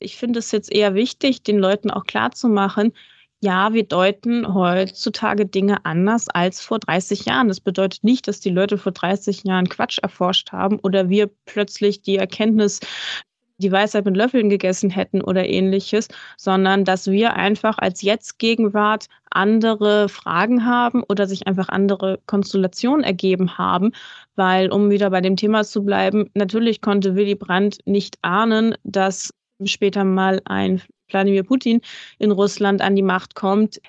Ich finde es jetzt eher wichtig, den Leuten auch klarzumachen, ja, wir deuten heutzutage Dinge anders als vor 30 Jahren. Das bedeutet nicht, dass die Leute vor 30 Jahren Quatsch erforscht haben oder wir plötzlich die Erkenntnis die Weisheit mit Löffeln gegessen hätten oder ähnliches, sondern dass wir einfach als Jetzt-Gegenwart andere Fragen haben oder sich einfach andere Konstellationen ergeben haben. Weil, um wieder bei dem Thema zu bleiben, natürlich konnte Willy Brandt nicht ahnen, dass später mal ein Wladimir Putin in Russland an die Macht kommt.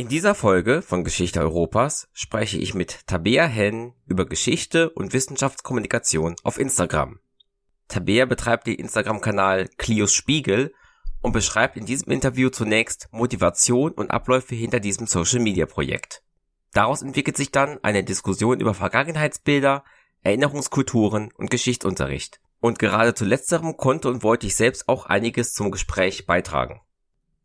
In dieser Folge von Geschichte Europas spreche ich mit Tabea Henn über Geschichte und Wissenschaftskommunikation auf Instagram. Tabea betreibt den Instagram-Kanal Clios Spiegel und beschreibt in diesem Interview zunächst Motivation und Abläufe hinter diesem Social-Media-Projekt. Daraus entwickelt sich dann eine Diskussion über Vergangenheitsbilder, Erinnerungskulturen und Geschichtsunterricht. Und gerade zu letzterem konnte und wollte ich selbst auch einiges zum Gespräch beitragen.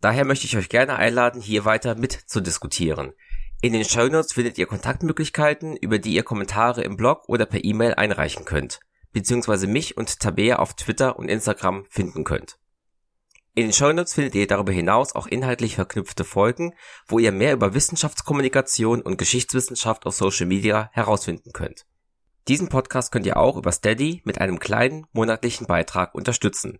Daher möchte ich euch gerne einladen, hier weiter mitzudiskutieren. In den Show Notes findet ihr Kontaktmöglichkeiten, über die ihr Kommentare im Blog oder per E-Mail einreichen könnt, beziehungsweise mich und Tabea auf Twitter und Instagram finden könnt. In den Show Notes findet ihr darüber hinaus auch inhaltlich verknüpfte Folgen, wo ihr mehr über Wissenschaftskommunikation und Geschichtswissenschaft auf Social Media herausfinden könnt. Diesen Podcast könnt ihr auch über Steady mit einem kleinen monatlichen Beitrag unterstützen.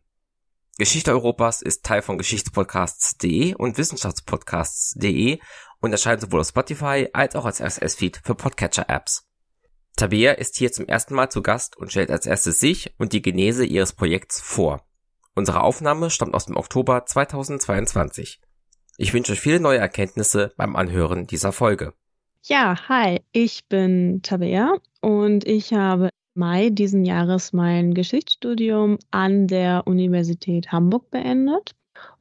Geschichte Europas ist Teil von Geschichtspodcasts.de und Wissenschaftspodcasts.de und erscheint sowohl auf Spotify als auch als RSS-Feed für Podcatcher-Apps. Tabea ist hier zum ersten Mal zu Gast und stellt als erstes sich und die Genese ihres Projekts vor. Unsere Aufnahme stammt aus dem Oktober 2022. Ich wünsche euch viele neue Erkenntnisse beim Anhören dieser Folge. Ja, hi, ich bin Tabea und ich habe Mai diesen Jahres mein Geschichtsstudium an der Universität Hamburg beendet.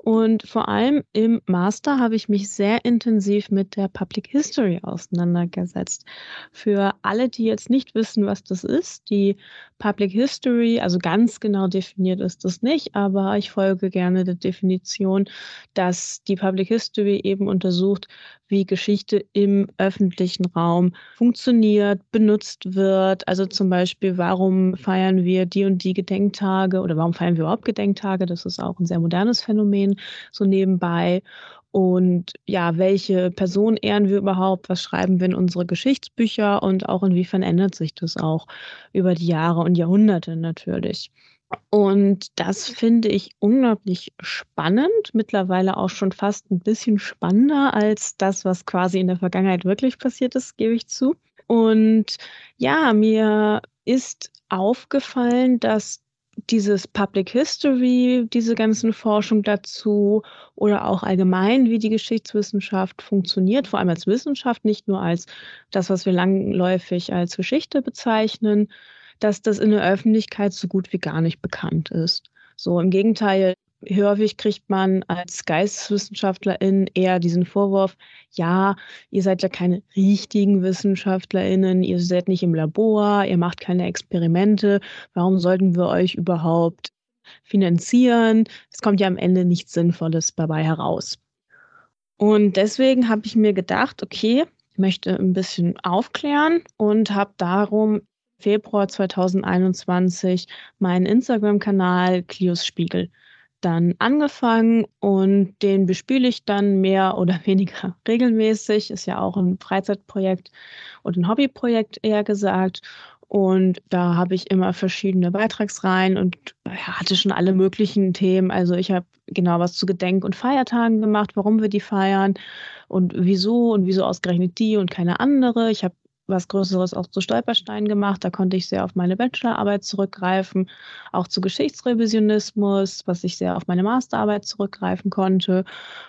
Und vor allem im Master habe ich mich sehr intensiv mit der Public History auseinandergesetzt. Für alle, die jetzt nicht wissen, was das ist, die Public History, also ganz genau definiert ist das nicht, aber ich folge gerne der Definition, dass die Public History eben untersucht, wie Geschichte im öffentlichen Raum funktioniert, benutzt wird. Also zum Beispiel, warum feiern wir die und die Gedenktage oder warum feiern wir überhaupt Gedenktage? Das ist auch ein sehr modernes Phänomen, so nebenbei. Und ja, welche Person ehren wir überhaupt? Was schreiben wir in unsere Geschichtsbücher? Und auch inwiefern ändert sich das auch über die Jahre und Jahrhunderte natürlich? Und das finde ich unglaublich spannend, mittlerweile auch schon fast ein bisschen spannender als das, was quasi in der Vergangenheit wirklich passiert ist, gebe ich zu. Und ja, mir ist aufgefallen, dass dieses Public History, diese ganzen Forschung dazu oder auch allgemein, wie die Geschichtswissenschaft funktioniert, vor allem als Wissenschaft, nicht nur als das, was wir langläufig als Geschichte bezeichnen, dass das in der Öffentlichkeit so gut wie gar nicht bekannt ist. So im Gegenteil, häufig kriegt man als Geisteswissenschaftlerin eher diesen Vorwurf, ja, ihr seid ja keine richtigen Wissenschaftlerinnen, ihr seid nicht im Labor, ihr macht keine Experimente, warum sollten wir euch überhaupt finanzieren? Es kommt ja am Ende nichts Sinnvolles dabei heraus. Und deswegen habe ich mir gedacht, okay, ich möchte ein bisschen aufklären und habe darum Februar 2021 meinen Instagram-Kanal Clios Spiegel dann angefangen und den bespiele ich dann mehr oder weniger regelmäßig. Ist ja auch ein Freizeitprojekt und ein Hobbyprojekt eher gesagt. Und da habe ich immer verschiedene Beitragsreihen und hatte schon alle möglichen Themen. Also ich habe genau was zu Gedenk- und Feiertagen gemacht, warum wir die feiern und wieso und wieso ausgerechnet die und keine andere. Ich habe was Größeres auch zu Stolpersteinen gemacht. Da konnte ich sehr auf meine Bachelorarbeit zurückgreifen, auch zu Geschichtsrevisionismus, was ich sehr auf meine Masterarbeit zurückgreifen konnte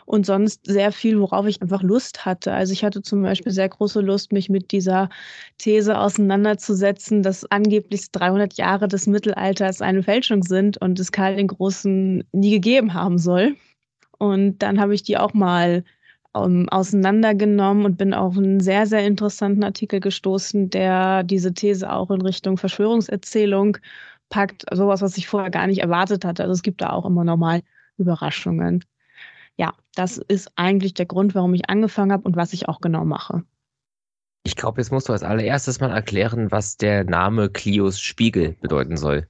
und sonst sehr viel, worauf ich einfach Lust hatte. Also ich hatte zum Beispiel sehr große Lust, mich mit dieser These auseinanderzusetzen, dass angeblich 300 Jahre des Mittelalters eine Fälschung sind und es Karl den Großen nie gegeben haben soll. Und dann habe ich die auch mal um, ähm, auseinandergenommen und bin auf einen sehr, sehr interessanten Artikel gestoßen, der diese These auch in Richtung Verschwörungserzählung packt. Sowas, was ich vorher gar nicht erwartet hatte. Also es gibt da auch immer nochmal Überraschungen. Ja, das ist eigentlich der Grund, warum ich angefangen habe und was ich auch genau mache. Ich glaube, jetzt musst du als allererstes mal erklären, was der Name Clios Spiegel bedeuten soll.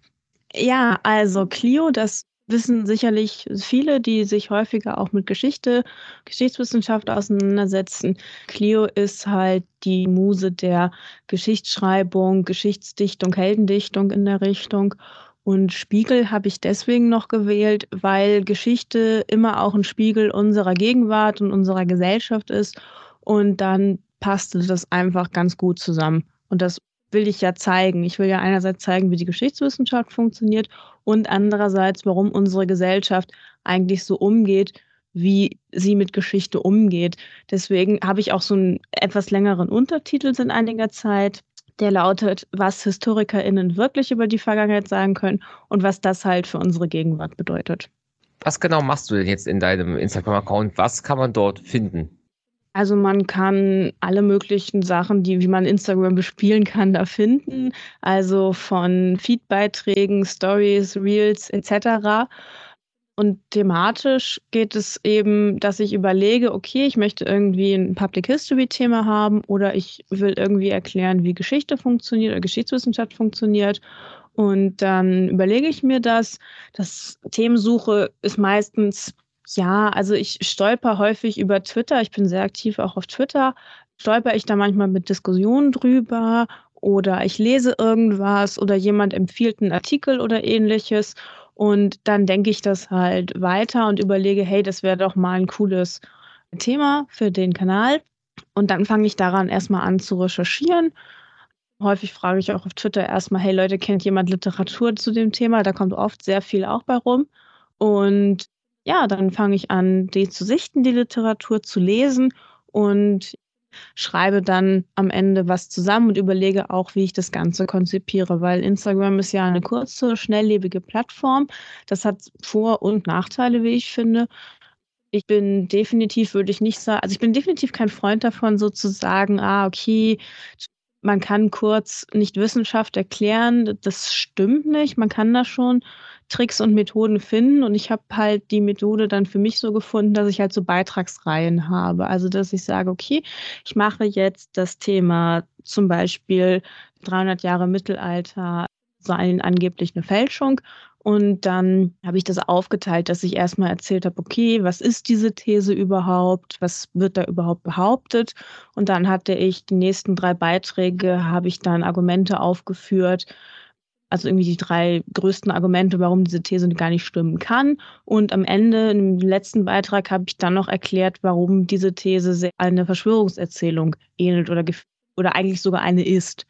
Ja, also Clio, das wissen sicherlich viele, die sich häufiger auch mit Geschichte, Geschichtswissenschaft auseinandersetzen. Clio ist halt die Muse der Geschichtsschreibung, Geschichtsdichtung, Heldendichtung in der Richtung. Und Spiegel habe ich deswegen noch gewählt, weil Geschichte immer auch ein Spiegel unserer Gegenwart und unserer Gesellschaft ist. Und dann passte das einfach ganz gut zusammen. Und das will ich ja zeigen. Ich will ja einerseits zeigen, wie die Geschichtswissenschaft funktioniert und andererseits, warum unsere Gesellschaft eigentlich so umgeht, wie sie mit Geschichte umgeht. Deswegen habe ich auch so einen etwas längeren Untertitel seit einiger Zeit, der lautet, was HistorikerInnen wirklich über die Vergangenheit sagen können und was das halt für unsere Gegenwart bedeutet. Was genau machst du denn jetzt in deinem Instagram-Account? Was kann man dort finden? Also man kann alle möglichen Sachen, die wie man Instagram bespielen kann, da finden. Also von Feedbeiträgen, Stories, Reels etc. Und thematisch geht es eben, dass ich überlege, okay, ich möchte irgendwie ein Public History Thema haben oder ich will irgendwie erklären, wie Geschichte funktioniert oder Geschichtswissenschaft funktioniert. Und dann überlege ich mir das. Das Themensuche ist meistens ja, also ich stolper häufig über Twitter. Ich bin sehr aktiv auch auf Twitter. Stolper ich da manchmal mit Diskussionen drüber oder ich lese irgendwas oder jemand empfiehlt einen Artikel oder ähnliches. Und dann denke ich das halt weiter und überlege, hey, das wäre doch mal ein cooles Thema für den Kanal. Und dann fange ich daran erstmal an zu recherchieren. Häufig frage ich auch auf Twitter erstmal, hey Leute, kennt jemand Literatur zu dem Thema? Da kommt oft sehr viel auch bei rum. Und ja, dann fange ich an, die zu sichten, die Literatur zu lesen und schreibe dann am Ende was zusammen und überlege auch, wie ich das Ganze konzipiere, weil Instagram ist ja eine kurze, schnelllebige Plattform. Das hat Vor- und Nachteile, wie ich finde. Ich bin definitiv, würde ich nicht sagen, also ich bin definitiv kein Freund davon, sozusagen, ah, okay, man kann kurz nicht Wissenschaft erklären. Das stimmt nicht. Man kann das schon Tricks und Methoden finden. Und ich habe halt die Methode dann für mich so gefunden, dass ich halt so Beitragsreihen habe. Also, dass ich sage, okay, ich mache jetzt das Thema zum Beispiel 300 Jahre Mittelalter, so ein, angeblich eine Fälschung. Und dann habe ich das aufgeteilt, dass ich erstmal erzählt habe, okay, was ist diese These überhaupt? Was wird da überhaupt behauptet? Und dann hatte ich die nächsten drei Beiträge, habe ich dann Argumente aufgeführt, also irgendwie die drei größten Argumente, warum diese These gar nicht stimmen kann. Und am Ende, im letzten Beitrag, habe ich dann noch erklärt, warum diese These eine Verschwörungserzählung ähnelt oder, oder eigentlich sogar eine ist.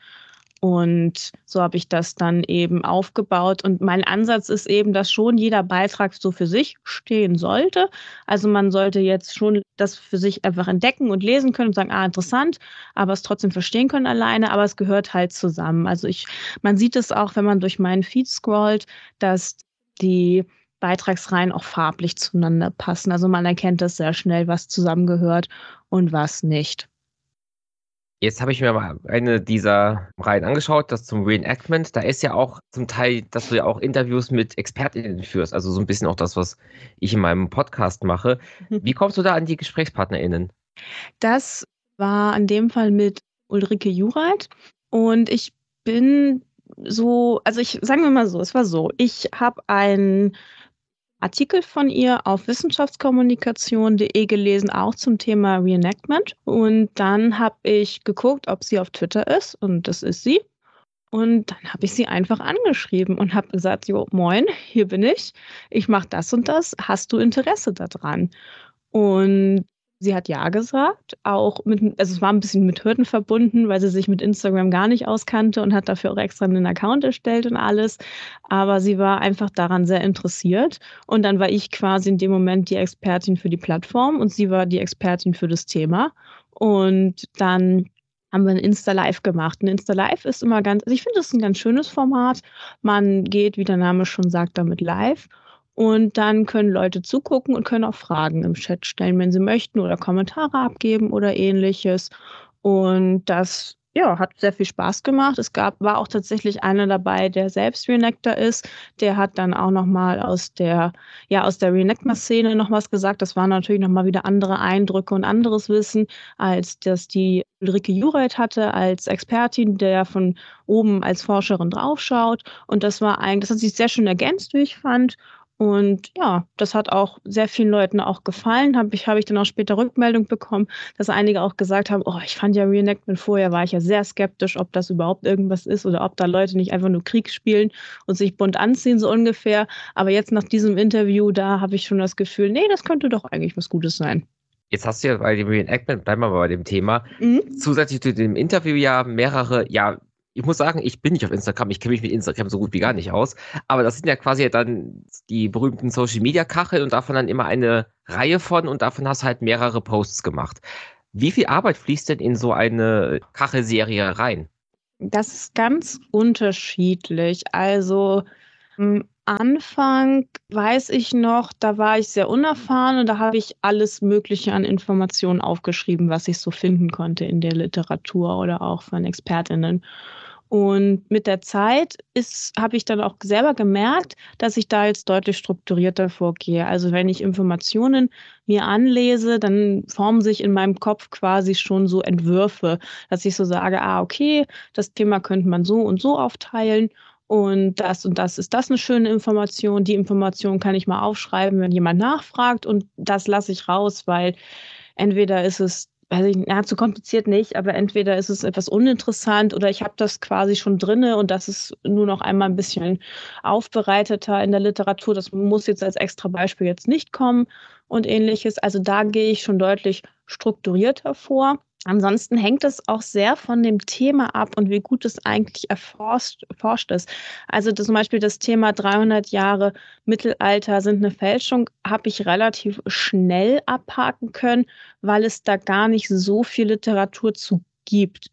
Und so habe ich das dann eben aufgebaut. Und mein Ansatz ist eben, dass schon jeder Beitrag so für sich stehen sollte. Also man sollte jetzt schon das für sich einfach entdecken und lesen können und sagen, ah, interessant, aber es trotzdem verstehen können alleine, aber es gehört halt zusammen. Also ich, man sieht es auch, wenn man durch meinen Feed scrollt, dass die Beitragsreihen auch farblich zueinander passen. Also man erkennt das sehr schnell, was zusammengehört und was nicht. Jetzt habe ich mir mal eine dieser Reihen angeschaut, das zum Reenactment. Da ist ja auch zum Teil, dass du ja auch Interviews mit ExpertInnen führst. Also so ein bisschen auch das, was ich in meinem Podcast mache. Mhm. Wie kommst du da an die GesprächspartnerInnen? Das war in dem Fall mit Ulrike Jureit. Und ich bin so, also ich sagen wir mal so, es war so, ich habe ein Artikel von ihr auf wissenschaftskommunikation.de gelesen, auch zum Thema Reenactment. Und dann habe ich geguckt, ob sie auf Twitter ist. Und das ist sie. Und dann habe ich sie einfach angeschrieben und habe gesagt, jo, moin, hier bin ich. Ich mache das und das. Hast du Interesse daran? Und Sie hat ja gesagt, auch mit, also es war ein bisschen mit Hürden verbunden, weil sie sich mit Instagram gar nicht auskannte und hat dafür auch extra einen Account erstellt und alles. Aber sie war einfach daran sehr interessiert. Und dann war ich quasi in dem Moment die Expertin für die Plattform und sie war die Expertin für das Thema. Und dann haben wir ein Insta-Live gemacht. Ein Insta-Live ist immer ganz, also ich finde, das ist ein ganz schönes Format. Man geht, wie der Name schon sagt, damit live. Und dann können Leute zugucken und können auch Fragen im Chat stellen, wenn sie möchten oder Kommentare abgeben oder ähnliches. Und das ja, hat sehr viel Spaß gemacht. Es gab, war auch tatsächlich einer dabei, der selbst Reenactor ist. Der hat dann auch nochmal aus der, ja, aus der Reenactment-Szene noch was gesagt. Das waren natürlich nochmal wieder andere Eindrücke und anderes Wissen, als das die Ulrike Jureit hatte als Expertin, der von oben als Forscherin draufschaut. Und das war eigentlich, das hat sich sehr schön ergänzt, wie ich fand. Und ja, das hat auch sehr vielen Leuten auch gefallen. Habe ich, hab ich dann auch später Rückmeldung bekommen, dass einige auch gesagt haben, oh, ich fand ja Reenactment vorher, war ich ja sehr skeptisch, ob das überhaupt irgendwas ist oder ob da Leute nicht einfach nur Krieg spielen und sich bunt anziehen, so ungefähr. Aber jetzt nach diesem Interview, da habe ich schon das Gefühl, nee, das könnte doch eigentlich was Gutes sein. Jetzt hast du ja bei dem Reenactment, bleiben wir mal bei dem Thema, mhm. zusätzlich zu dem Interview ja mehrere, ja, ich muss sagen, ich bin nicht auf Instagram, ich kenne mich mit Instagram so gut wie gar nicht aus, aber das sind ja quasi dann die berühmten Social Media Kacheln und davon dann immer eine Reihe von und davon hast du halt mehrere Posts gemacht. Wie viel Arbeit fließt denn in so eine Kachelserie rein? Das ist ganz unterschiedlich. Also am Anfang weiß ich noch, da war ich sehr unerfahren und da habe ich alles Mögliche an Informationen aufgeschrieben, was ich so finden konnte in der Literatur oder auch von Expertinnen. Und mit der Zeit habe ich dann auch selber gemerkt, dass ich da jetzt deutlich strukturierter vorgehe. Also wenn ich Informationen mir anlese, dann formen sich in meinem Kopf quasi schon so Entwürfe, dass ich so sage, ah, okay, das Thema könnte man so und so aufteilen. Und das und das ist das eine schöne Information. Die Information kann ich mal aufschreiben, wenn jemand nachfragt. Und das lasse ich raus, weil entweder ist es weiß ich, ja, kompliziert nicht, aber entweder ist es etwas uninteressant oder ich habe das quasi schon drinne und das ist nur noch einmal ein bisschen aufbereiteter in der Literatur. Das muss jetzt als extra Beispiel jetzt nicht kommen und ähnliches. Also da gehe ich schon deutlich strukturierter vor. Ansonsten hängt es auch sehr von dem Thema ab und wie gut es eigentlich erforscht, erforscht ist. Also zum Beispiel das Thema 300 Jahre Mittelalter sind eine Fälschung, habe ich relativ schnell abhaken können, weil es da gar nicht so viel Literatur zu gibt.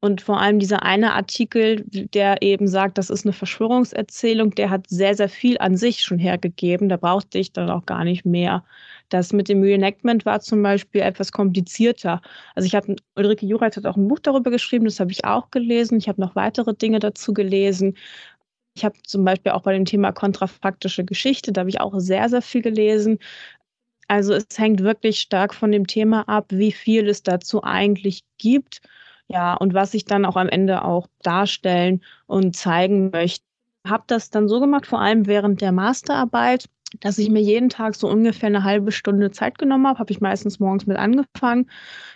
Und vor allem dieser eine Artikel, der eben sagt, das ist eine Verschwörungserzählung, der hat sehr, sehr viel an sich schon hergegeben. Da brauchte ich dann auch gar nicht mehr. Das mit dem Reenactment war zum Beispiel etwas komplizierter. Also ich habe, Ulrike Jurait hat auch ein Buch darüber geschrieben, das habe ich auch gelesen. Ich habe noch weitere Dinge dazu gelesen. Ich habe zum Beispiel auch bei dem Thema kontrafaktische Geschichte, da habe ich auch sehr, sehr viel gelesen. Also es hängt wirklich stark von dem Thema ab, wie viel es dazu eigentlich gibt. Ja, und was ich dann auch am Ende auch darstellen und zeigen möchte. Habe das dann so gemacht, vor allem während der Masterarbeit, dass ich mir jeden Tag so ungefähr eine halbe Stunde Zeit genommen habe, habe ich meistens morgens mit angefangen.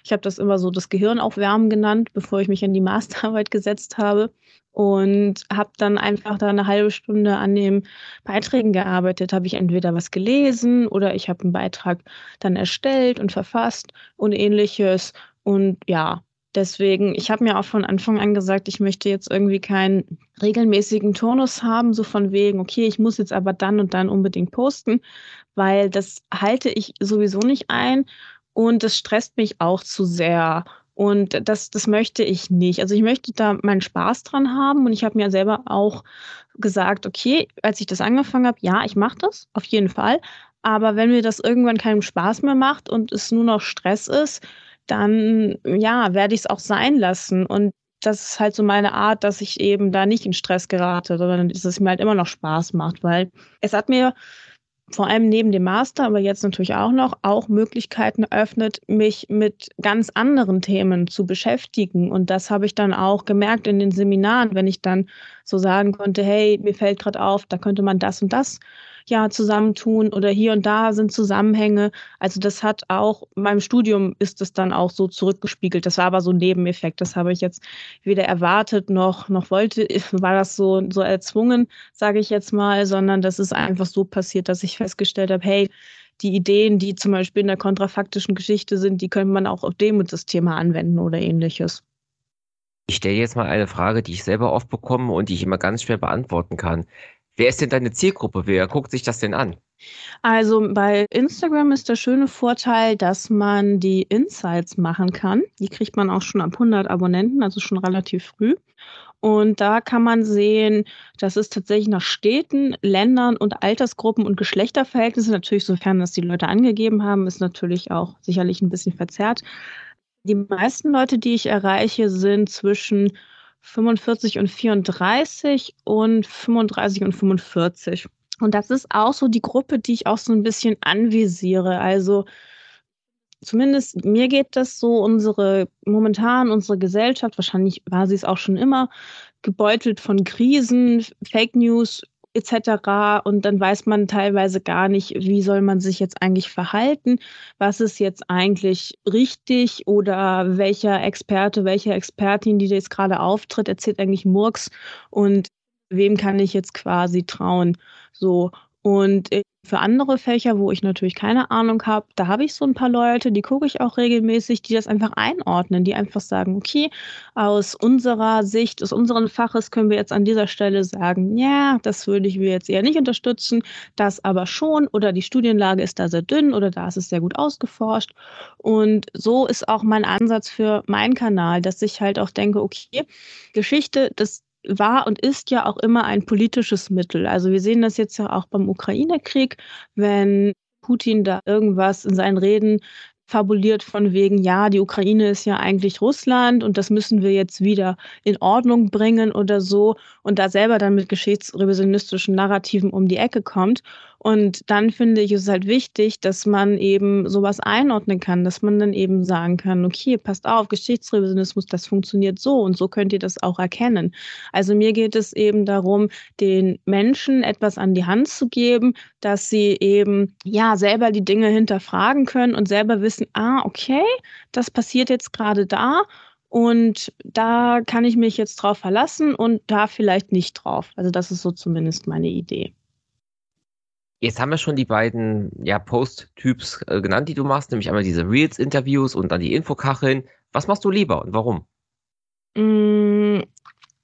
Ich habe das immer so das Gehirn aufwärmen genannt, bevor ich mich an die Masterarbeit gesetzt habe und habe dann einfach da eine halbe Stunde an den Beiträgen gearbeitet. Habe ich entweder was gelesen oder ich habe einen Beitrag dann erstellt und verfasst und ähnliches. Und ja, Deswegen, ich habe mir auch von Anfang an gesagt, ich möchte jetzt irgendwie keinen regelmäßigen Turnus haben, so von wegen, okay, ich muss jetzt aber dann und dann unbedingt posten, weil das halte ich sowieso nicht ein und das stresst mich auch zu sehr. Und das, das möchte ich nicht. Also ich möchte da meinen Spaß dran haben und ich habe mir selber auch gesagt, okay, als ich das angefangen habe, ja, ich mache das, auf jeden Fall. Aber wenn mir das irgendwann keinen Spaß mehr macht und es nur noch Stress ist, dann ja, werde ich es auch sein lassen. Und das ist halt so meine Art, dass ich eben da nicht in Stress gerate, sondern dass es mir halt immer noch Spaß macht, weil es hat mir vor allem neben dem Master, aber jetzt natürlich auch noch, auch Möglichkeiten eröffnet, mich mit ganz anderen Themen zu beschäftigen. Und das habe ich dann auch gemerkt in den Seminaren, wenn ich dann so sagen konnte, hey, mir fällt gerade auf, da könnte man das und das ja zusammentun oder hier und da sind Zusammenhänge. Also das hat auch, beim Studium ist es dann auch so zurückgespiegelt. Das war aber so ein Nebeneffekt. Das habe ich jetzt weder erwartet noch, noch wollte, war das so, so erzwungen, sage ich jetzt mal, sondern das ist einfach so passiert, dass ich festgestellt habe, hey, die Ideen, die zum Beispiel in der kontrafaktischen Geschichte sind, die könnte man auch auf dem und das Thema anwenden oder ähnliches. Ich stelle jetzt mal eine Frage, die ich selber oft bekomme und die ich immer ganz schwer beantworten kann. Wer ist denn deine Zielgruppe? Wer guckt sich das denn an? Also bei Instagram ist der schöne Vorteil, dass man die Insights machen kann. Die kriegt man auch schon ab 100 Abonnenten, also schon relativ früh. Und da kann man sehen, dass es tatsächlich nach Städten, Ländern und Altersgruppen und Geschlechterverhältnissen, natürlich sofern das die Leute angegeben haben, ist natürlich auch sicherlich ein bisschen verzerrt. Die meisten Leute, die ich erreiche, sind zwischen 45 und 34 und 35 und 45. Und das ist auch so die Gruppe, die ich auch so ein bisschen anvisiere. Also zumindest mir geht das so, unsere momentan unsere Gesellschaft, wahrscheinlich war sie es auch schon immer, gebeutelt von Krisen, Fake News etc. Und dann weiß man teilweise gar nicht, wie soll man sich jetzt eigentlich verhalten, was ist jetzt eigentlich richtig oder welcher Experte, welche Expertin, die jetzt gerade auftritt, erzählt eigentlich Murks und wem kann ich jetzt quasi trauen. So. Und für andere Fächer, wo ich natürlich keine Ahnung habe, da habe ich so ein paar Leute, die gucke ich auch regelmäßig, die das einfach einordnen, die einfach sagen, okay, aus unserer Sicht, aus unseren Faches können wir jetzt an dieser Stelle sagen, ja, das würde ich mir jetzt eher nicht unterstützen, das aber schon oder die Studienlage ist da sehr dünn oder da ist es sehr gut ausgeforscht. Und so ist auch mein Ansatz für meinen Kanal, dass ich halt auch denke, okay, Geschichte, das war und ist ja auch immer ein politisches Mittel. Also wir sehen das jetzt ja auch beim Ukraine-Krieg, wenn Putin da irgendwas in seinen Reden fabuliert von wegen, ja, die Ukraine ist ja eigentlich Russland und das müssen wir jetzt wieder in Ordnung bringen oder so und da selber dann mit geschichtsrevisionistischen Narrativen um die Ecke kommt. Und dann finde ich es halt wichtig, dass man eben sowas einordnen kann, dass man dann eben sagen kann, okay, passt auf, Geschichtsrevisionismus, das funktioniert so und so könnt ihr das auch erkennen. Also mir geht es eben darum, den Menschen etwas an die Hand zu geben, dass sie eben ja selber die Dinge hinterfragen können und selber wissen, ah, okay, das passiert jetzt gerade da und da kann ich mich jetzt drauf verlassen und da vielleicht nicht drauf. Also das ist so zumindest meine Idee. Jetzt haben wir schon die beiden ja, Post-Typs äh, genannt, die du machst, nämlich einmal diese Reels-Interviews und dann die Infokacheln. Was machst du lieber und warum? Mm,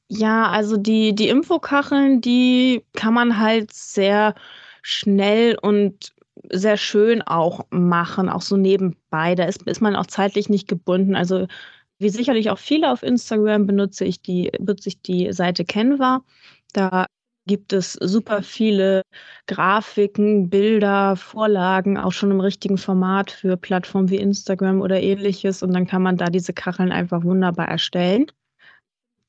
ja, also die, die Infokacheln, die kann man halt sehr schnell und sehr schön auch machen, auch so nebenbei. Da ist, ist man auch zeitlich nicht gebunden. Also wie sicherlich auch viele auf Instagram benutze ich die, benutze ich die Seite Canva. Da gibt es super viele Grafiken, Bilder, Vorlagen, auch schon im richtigen Format für Plattformen wie Instagram oder ähnliches. Und dann kann man da diese Kacheln einfach wunderbar erstellen.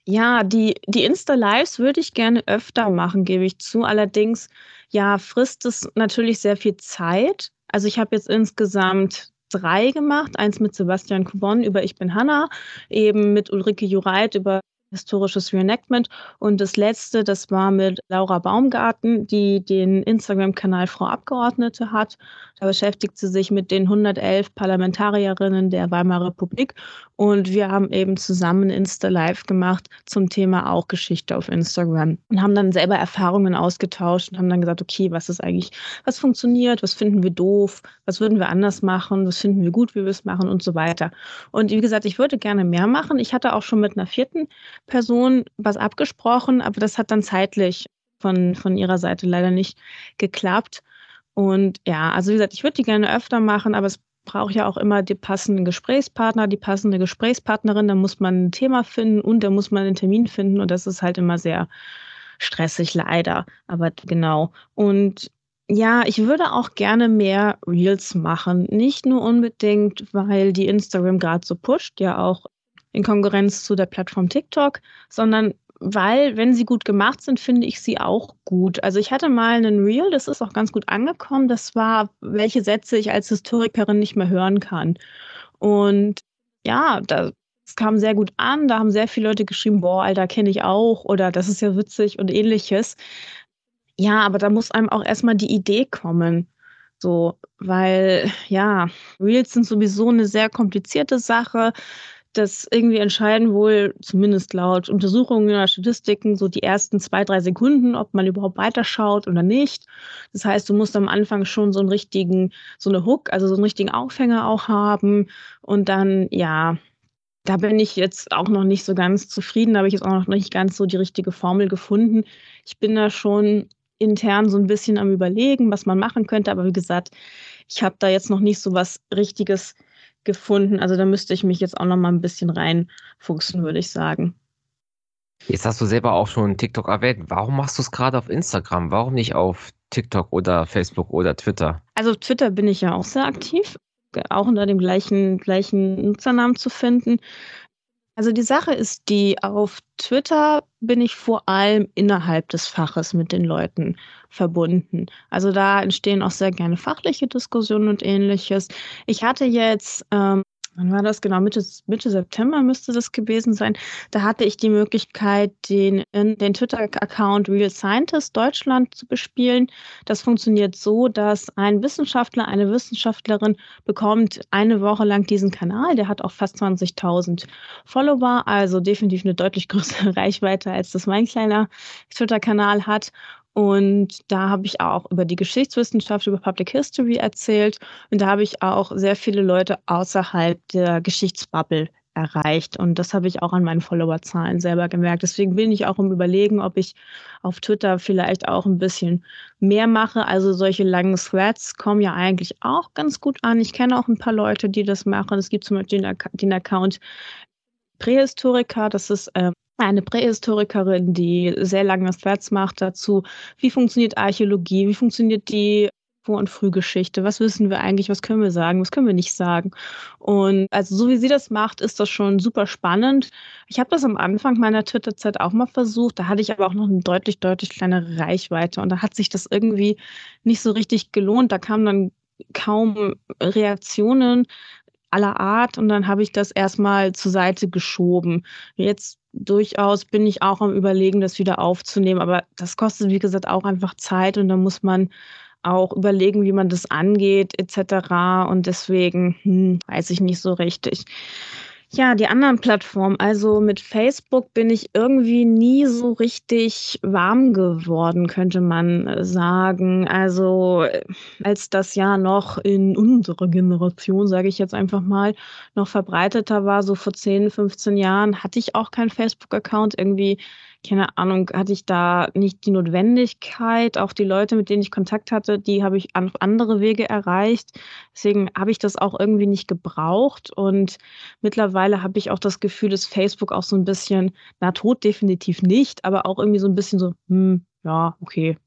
Ja, die, die Insta-Lives würde ich gerne öfter machen, gebe ich zu. Allerdings, ja, frisst es natürlich sehr viel Zeit. Also ich habe jetzt insgesamt drei gemacht. Eins mit Sebastian Kubon über Ich bin Hanna, eben mit Ulrike Jureit über historisches Reenactment. Und das letzte, das war mit Laura Baumgarten, die den Instagram-Kanal Frau Abgeordnete hat. Da beschäftigt sie sich mit den 111 Parlamentarierinnen der Weimarer Republik. Und wir haben eben zusammen Insta Live gemacht zum Thema auch Geschichte auf Instagram und haben dann selber Erfahrungen ausgetauscht und haben dann gesagt, okay, was ist eigentlich, was funktioniert, was finden wir doof, was würden wir anders machen, was finden wir gut, wie wir es machen und so weiter. Und wie gesagt, ich würde gerne mehr machen. Ich hatte auch schon mit einer vierten Person was abgesprochen, aber das hat dann zeitlich von, von ihrer Seite leider nicht geklappt. Und ja, also wie gesagt, ich würde die gerne öfter machen, aber es braucht ja auch immer die passenden Gesprächspartner, die passende Gesprächspartnerin. Da muss man ein Thema finden und da muss man einen Termin finden. Und das ist halt immer sehr stressig, leider. Aber genau. Und ja, ich würde auch gerne mehr Reels machen. Nicht nur unbedingt, weil die Instagram gerade so pusht, ja auch in Konkurrenz zu der Plattform TikTok, sondern weil, wenn sie gut gemacht sind, finde ich sie auch gut. Also ich hatte mal einen Reel, das ist auch ganz gut angekommen. Das war, welche Sätze ich als Historikerin nicht mehr hören kann. Und ja, das kam sehr gut an. Da haben sehr viele Leute geschrieben, boah, Alter, kenne ich auch oder das ist ja witzig und ähnliches. Ja, aber da muss einem auch erstmal die Idee kommen. So, weil ja, Reels sind sowieso eine sehr komplizierte Sache das irgendwie entscheiden wohl, zumindest laut Untersuchungen oder Statistiken, so die ersten zwei, drei Sekunden, ob man überhaupt weiterschaut oder nicht. Das heißt, du musst am Anfang schon so einen richtigen, so eine Hook, also so einen richtigen Aufhänger auch haben. Und dann, ja, da bin ich jetzt auch noch nicht so ganz zufrieden. Da habe ich jetzt auch noch nicht ganz so die richtige Formel gefunden. Ich bin da schon intern so ein bisschen am Überlegen, was man machen könnte. Aber wie gesagt, ich habe da jetzt noch nicht so was Richtiges gefunden. Also da müsste ich mich jetzt auch noch mal ein bisschen reinfuchsen, würde ich sagen. Jetzt hast du selber auch schon TikTok erwähnt. Warum machst du es gerade auf Instagram? Warum nicht auf TikTok oder Facebook oder Twitter? Also Twitter bin ich ja auch sehr aktiv, auch unter dem gleichen, gleichen Nutzernamen zu finden. Also die Sache ist die, auf Twitter bin ich vor allem innerhalb des Faches mit den Leuten verbunden. Also da entstehen auch sehr gerne fachliche Diskussionen und ähnliches. Ich hatte jetzt ähm, wann war das genau? Mitte, Mitte September müsste das gewesen sein. Da hatte ich die Möglichkeit, den, den Twitter-Account Real Scientist Deutschland zu bespielen. Das funktioniert so, dass ein Wissenschaftler, eine Wissenschaftlerin bekommt eine Woche lang diesen Kanal. Der hat auch fast 20.000 Follower, also definitiv eine deutlich größere Reichweite, als das mein kleiner Twitter-Kanal hat. Und da habe ich auch über die Geschichtswissenschaft, über Public History erzählt. Und da habe ich auch sehr viele Leute außerhalb der Geschichtsbubble erreicht. Und das habe ich auch an meinen Followerzahlen selber gemerkt. Deswegen bin ich auch im Überlegen, ob ich auf Twitter vielleicht auch ein bisschen mehr mache. Also solche langen Threads kommen ja eigentlich auch ganz gut an. Ich kenne auch ein paar Leute, die das machen. Es gibt zum Beispiel den, Account Prähistoriker. Das ist äh, eine Prähistorikerin, die sehr lange Threads macht dazu, wie funktioniert Archäologie, wie funktioniert die Vor- und Frühgeschichte, was wissen wir eigentlich, was können wir sagen, was können wir nicht sagen. Und also so wie sie das macht, ist das schon super spannend. Ich habe das am Anfang meiner Twitter-Zeit auch mal versucht, da hatte ich aber auch noch eine deutlich, deutlich kleinere Reichweite und da hat sich das irgendwie nicht so richtig gelohnt. Da kamen dann kaum Reaktionen aller Art und dann habe ich das erstmal zur Seite geschoben. Jetzt durchaus bin ich auch am Überlegen, das wieder aufzunehmen, aber das kostet, wie gesagt, auch einfach Zeit und da muss man auch überlegen, wie man das angeht, etc. Und deswegen hm, weiß ich nicht so richtig. Ja, die anderen Plattformen. Also mit Facebook bin ich irgendwie nie so richtig warm geworden, könnte man äh, sagen. Also äh, als das ja noch in unserer Generation, sage ich jetzt einfach mal, noch verbreiteter war, so vor 10, 15 Jahren, hatte ich auch keinen Facebook-Account. Irgendwie keine Ahnung, hatte ich da nicht die Notwendigkeit. Auch die Leute, mit denen ich Kontakt hatte, die habe ich auf andere Wege erreicht. Deswegen habe ich das auch irgendwie nicht gebraucht. Und mittlerweile habe ich auch das Gefühl, dass Facebook auch so ein bisschen, na, tot definitiv nicht, aber auch irgendwie so ein bisschen so, hm, ja, okay.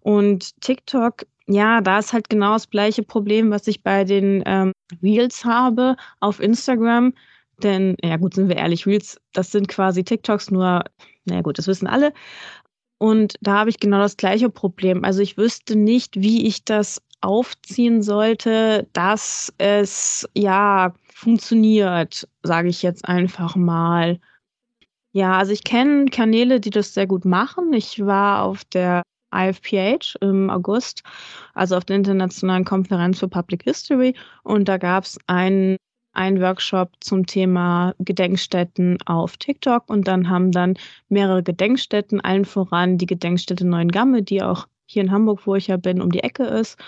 Und TikTok ja, da ist halt genau das gleiche Problem, was ich bei den ähm, Reels habe auf Instagram. Denn, ja gut, sind wir ehrlich, Reels, das sind quasi TikToks, nur naja gut, das wissen alle. Und da habe ich genau das gleiche Problem. Also ich wüsste nicht, wie ich das aufziehen sollte, dass es ja funktioniert, sage ich jetzt einfach mal. Ja, also ich kenne Kanäle, die das sehr gut machen. Ich war auf der IFPH im August, also auf der Internationalen Konferenz für Public History, und da gab es einen ein Workshop zum Thema Gedenkstätten auf TikTok und dann haben dann mehrere Gedenkstätten, allen voran die Gedenkstätte Neuengamme, die auch hier in Hamburg, wo ich ja bin, um die Ecke ist.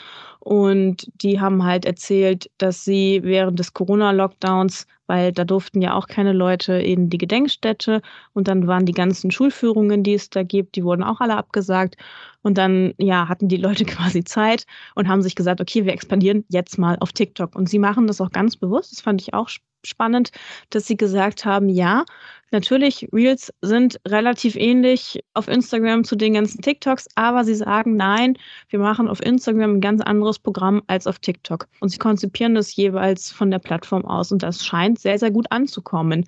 Und die haben halt erzählt, dass sie während des Corona-Lockdowns, weil da durften ja auch keine Leute in die Gedenkstätte und dann waren die ganzen Schulführungen, die es da gibt, die wurden auch alle abgesagt. Und dann, ja, hatten die Leute quasi Zeit und haben sich gesagt, okay, wir expandieren jetzt mal auf TikTok. Und sie machen das auch ganz bewusst. Das fand ich auch spannend, dass sie gesagt haben, ja, natürlich, Reels sind relativ ähnlich auf Instagram zu den ganzen TikToks, aber sie sagen, nein, wir machen auf Instagram ein ganz anderes Programm als auf TikTok. Und sie konzipieren das jeweils von der Plattform aus und das scheint sehr, sehr gut anzukommen.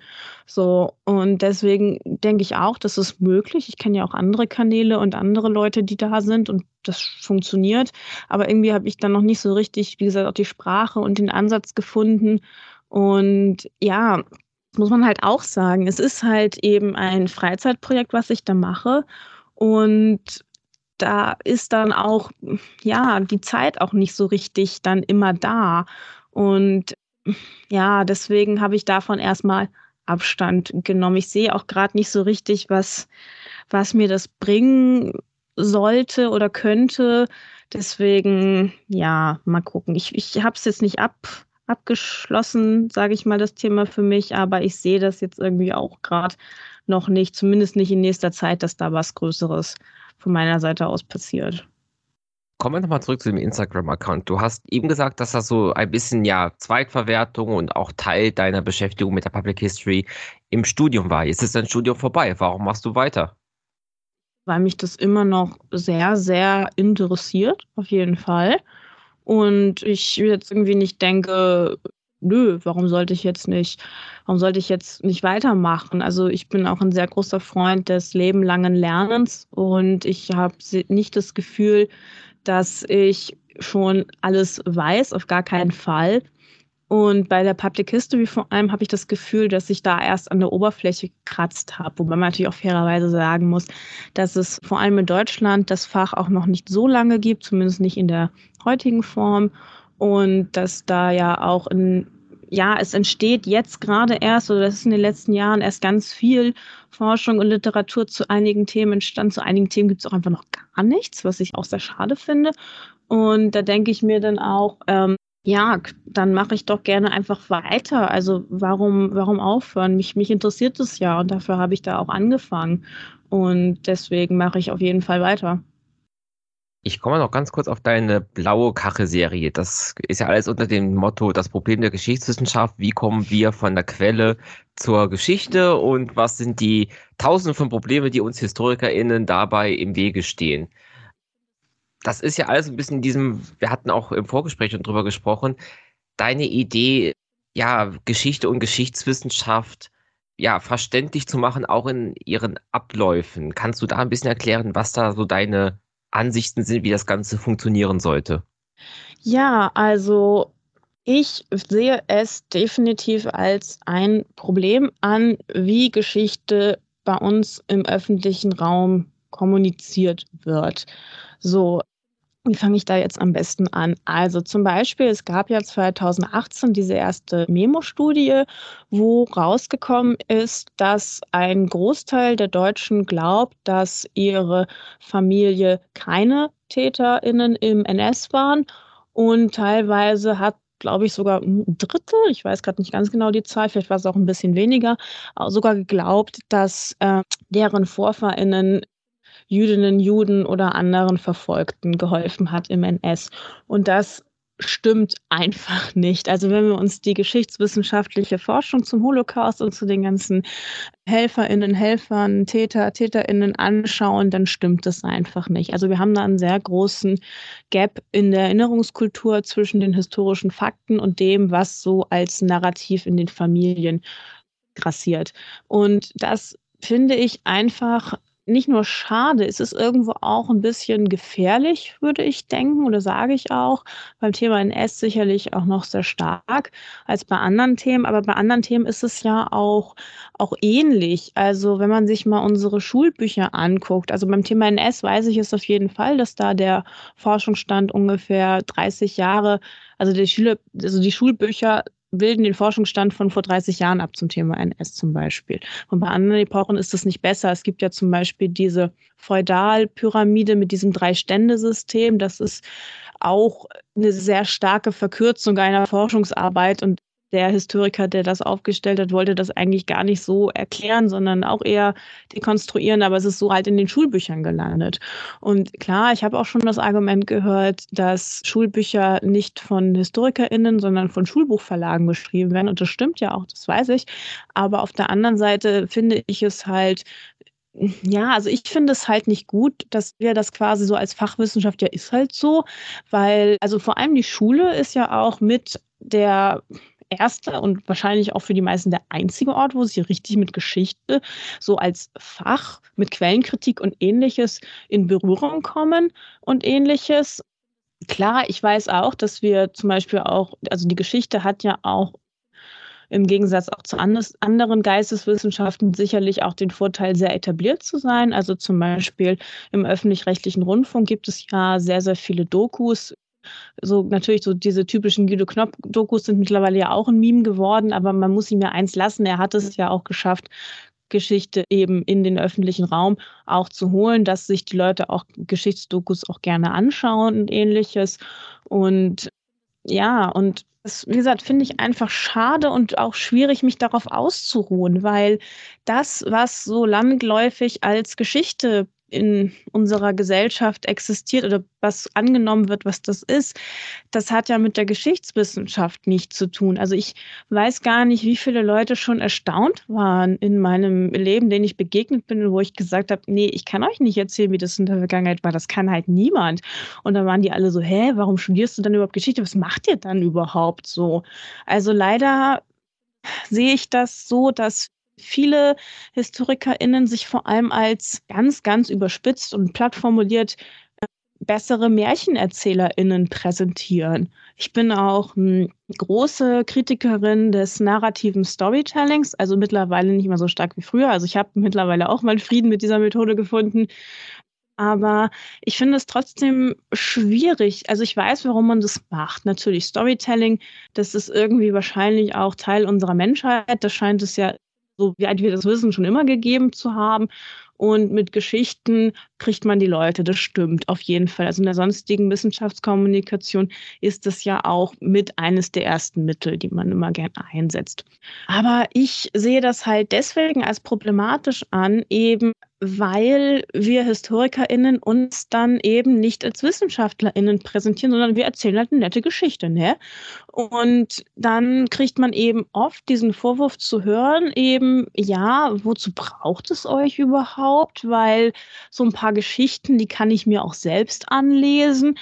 So, und deswegen denke ich auch, das ist möglich. Ich kenne ja auch andere Kanäle und andere Leute, die da sind und das funktioniert. Aber irgendwie habe ich dann noch nicht so richtig, wie gesagt, auch die Sprache und den Ansatz gefunden, und ja, muss man halt auch sagen, es ist halt eben ein Freizeitprojekt, was ich da mache. Und da ist dann auch, ja, die Zeit auch nicht so richtig dann immer da. Und ja, deswegen habe ich davon erstmal Abstand genommen. Ich sehe auch gerade nicht so richtig, was, was mir das bringen sollte oder könnte. Deswegen, ja, mal gucken. Ich, ich habe es jetzt nicht ab, abgeschlossen, sage ich mal, das Thema für mich, aber ich sehe das jetzt irgendwie auch gerade noch nicht, zumindest nicht in nächster Zeit, dass da was Größeres von meiner Seite aus passiert. Kommen wir nochmal zurück zu dem Instagram-Account. Du hast eben gesagt, dass das so ein bisschen ja Zweitverwertung und auch Teil deiner Beschäftigung mit der Public History im Studium war. Jetzt ist dein Studium vorbei. Warum machst du weiter? Weil mich das immer noch sehr, sehr interessiert, auf jeden Fall. Und ich jetzt irgendwie nicht denke, nö, warum sollte ich jetzt nicht, warum sollte ich jetzt nicht weitermachen? Also ich bin auch ein sehr großer Freund des lebenlangen Lernens und ich habe nicht das Gefühl, dass ich schon alles weiß, auf gar keinen Fall. Und bei der Public History vor allem habe ich das Gefühl, dass ich da erst an der Oberfläche gekratzt habe, wobei man natürlich auch fairerweise sagen muss, dass es vor allem in Deutschland das Fach auch noch nicht so lange gibt, zumindest nicht in der heutigen Form. Und dass da ja auch in, ja, es entsteht jetzt gerade erst, oder das ist in den letzten Jahren erst ganz viel Forschung und Literatur zu einigen Themen entstanden. Zu einigen Themen gibt es auch einfach noch gar nichts, was ich auch sehr schade finde. Und da denke ich mir dann auch, ähm, ja, dann mache ich doch gerne einfach weiter. Also warum, warum aufhören? Mich, mich interessiert es ja und dafür habe ich da auch angefangen. Und deswegen mache ich auf jeden Fall weiter. Ich komme noch ganz kurz auf deine blaue Kache-Serie. Das ist ja alles unter dem Motto das Problem der Geschichtswissenschaft. Wie kommen wir von der Quelle zur Geschichte und was sind die tausenden von Probleme, die uns HistorikerInnen dabei im Wege stehen? das ist ja alles ein bisschen in diesem, wir hatten auch im Vorgespräch schon drüber gesprochen, deine Idee, ja, Geschichte und Geschichtswissenschaft, ja, verständlich zu machen, auch in ihren Abläufen. Kannst du da ein bisschen erklären, was da so deine Ansichten sind, wie das Ganze funktionieren sollte? Ja, also ich sehe es definitiv als ein Problem an, wie Geschichte bei uns im öffentlichen Raum kommuniziert wird. So, wie fange ich da jetzt am besten an? Also zum Beispiel, es gab ja 2018 diese erste Memo-Studie, wo rausgekommen ist, dass ein Großteil der Deutschen glaubt, dass ihre Familie keine TäterInnen im NS waren und teilweise hat glaube ich, sogar ein Drittel, ich weiß gerade nicht ganz genau die Zahl, vielleicht war es auch ein bisschen weniger, sogar geglaubt, dass äh, deren VorfahrInnen Jüdinnen, Juden oder anderen Verfolgten geholfen hat im NS. Und das stimmt einfach nicht. Also wenn wir uns die geschichtswissenschaftliche Forschung zum Holocaust und zu den ganzen Helferinnen, Helfern, Täter, Täterinnen anschauen, dann stimmt das einfach nicht. Also wir haben da einen sehr großen Gap in der Erinnerungskultur zwischen den historischen Fakten und dem, was so als Narrativ in den Familien grassiert. Und das finde ich einfach nicht nur schade, es ist irgendwo auch ein bisschen gefährlich, würde ich denken, oder sage ich auch. Beim Thema NS sicherlich auch noch sehr stark als bei anderen Themen, aber bei anderen Themen ist es ja auch, auch ähnlich. Also wenn man sich mal unsere Schulbücher anguckt, also beim Thema NS weiß ich es auf jeden Fall, dass da der Forschungsstand ungefähr 30 Jahre, also die Schüler, also die Schulbücher bilden den Forschungsstand von vor 30 Jahren ab zum Thema NS zum Beispiel. Und bei anderen Epochen ist das nicht besser. Es gibt ja zum Beispiel diese Feudalpyramide mit diesem Drei-Stände-System. Das ist auch eine sehr starke Verkürzung einer Forschungsarbeit und der Historiker, der das aufgestellt hat, wollte das eigentlich gar nicht so erklären, sondern auch eher dekonstruieren, aber es ist so halt in den Schulbüchern gelandet. Und klar, ich habe auch schon das Argument gehört, dass Schulbücher nicht von HistorikerInnen, sondern von Schulbuchverlagen geschrieben werden. Und das stimmt ja auch, das weiß ich. Aber auf der anderen Seite finde ich es halt ja, also ich finde es halt nicht gut, dass wir das quasi so als Fachwissenschaft ja ist halt so, weil also vor allem die Schule ist ja auch mit der erste und wahrscheinlich auch für die meisten der einzige Ort, wo sie richtig mit Geschichte so als Fach mit Quellenkritik und ähnliches in Berührung kommen und ähnliches. Klar, ich weiß auch, dass wir zum Beispiel auch, also die Geschichte hat ja auch im Gegensatz auch zu anderen Geisteswissenschaften sicherlich auch den Vorteil, sehr etabliert zu sein. Also zum Beispiel im öffentlich-rechtlichen Rundfunk gibt es ja sehr, sehr viele Dokus so natürlich so diese typischen Guido Knopp-Dokus sind mittlerweile ja auch ein Meme geworden, aber man muss ihm ja eins lassen. Er hat es ja auch geschafft, Geschichte eben in den öffentlichen Raum auch zu holen, dass sich die Leute auch Geschichtsdokus auch gerne anschauen und ähnliches. Und ja, und das, wie gesagt, finde ich einfach schade und auch schwierig, mich darauf auszuruhen, weil das, was so landläufig als Geschichte in unserer Gesellschaft existiert oder was angenommen wird, was das ist, das hat ja mit der Geschichtswissenschaft nichts zu tun. Also ich weiß gar nicht, wie viele Leute schon erstaunt waren in meinem Leben, denen ich begegnet bin, wo ich gesagt habe, nee, ich kann euch nicht erzählen, wie das in der Vergangenheit war. Das kann halt niemand. Und dann waren die alle so, hä, warum studierst du dann überhaupt Geschichte? Was macht ihr dann überhaupt so? Also leider sehe ich das so, dass viele HistorikerInnen sich vor allem als ganz, ganz überspitzt und platt formuliert äh, bessere MärchenerzählerInnen präsentieren. Ich bin auch eine große Kritikerin des narrativen Storytellings, also mittlerweile nicht mehr so stark wie früher. Also ich habe mittlerweile auch mal Frieden mit dieser Methode gefunden. Aber ich finde es trotzdem schwierig. Also ich weiß, warum man das macht. Natürlich Storytelling, das ist irgendwie wahrscheinlich auch Teil unserer Menschheit. Das scheint es ja so wie wir das Wissen schon immer gegeben zu haben. Und mit Geschichten kriegt man die Leute, das stimmt auf jeden Fall. Also in der sonstigen Wissenschaftskommunikation ist das ja auch mit eines der ersten Mittel, die man immer gern einsetzt. Aber ich sehe das halt deswegen als problematisch an, eben weil wir HistorikerInnen uns dann eben nicht als WissenschaftlerInnen präsentieren, sondern wir erzählen halt eine nette Geschichte, ne? Und dann kriegt man eben oft diesen Vorwurf zu hören, eben, ja, wozu braucht es euch überhaupt? Weil so ein paar Geschichten, die kann ich mir auch selbst anlesen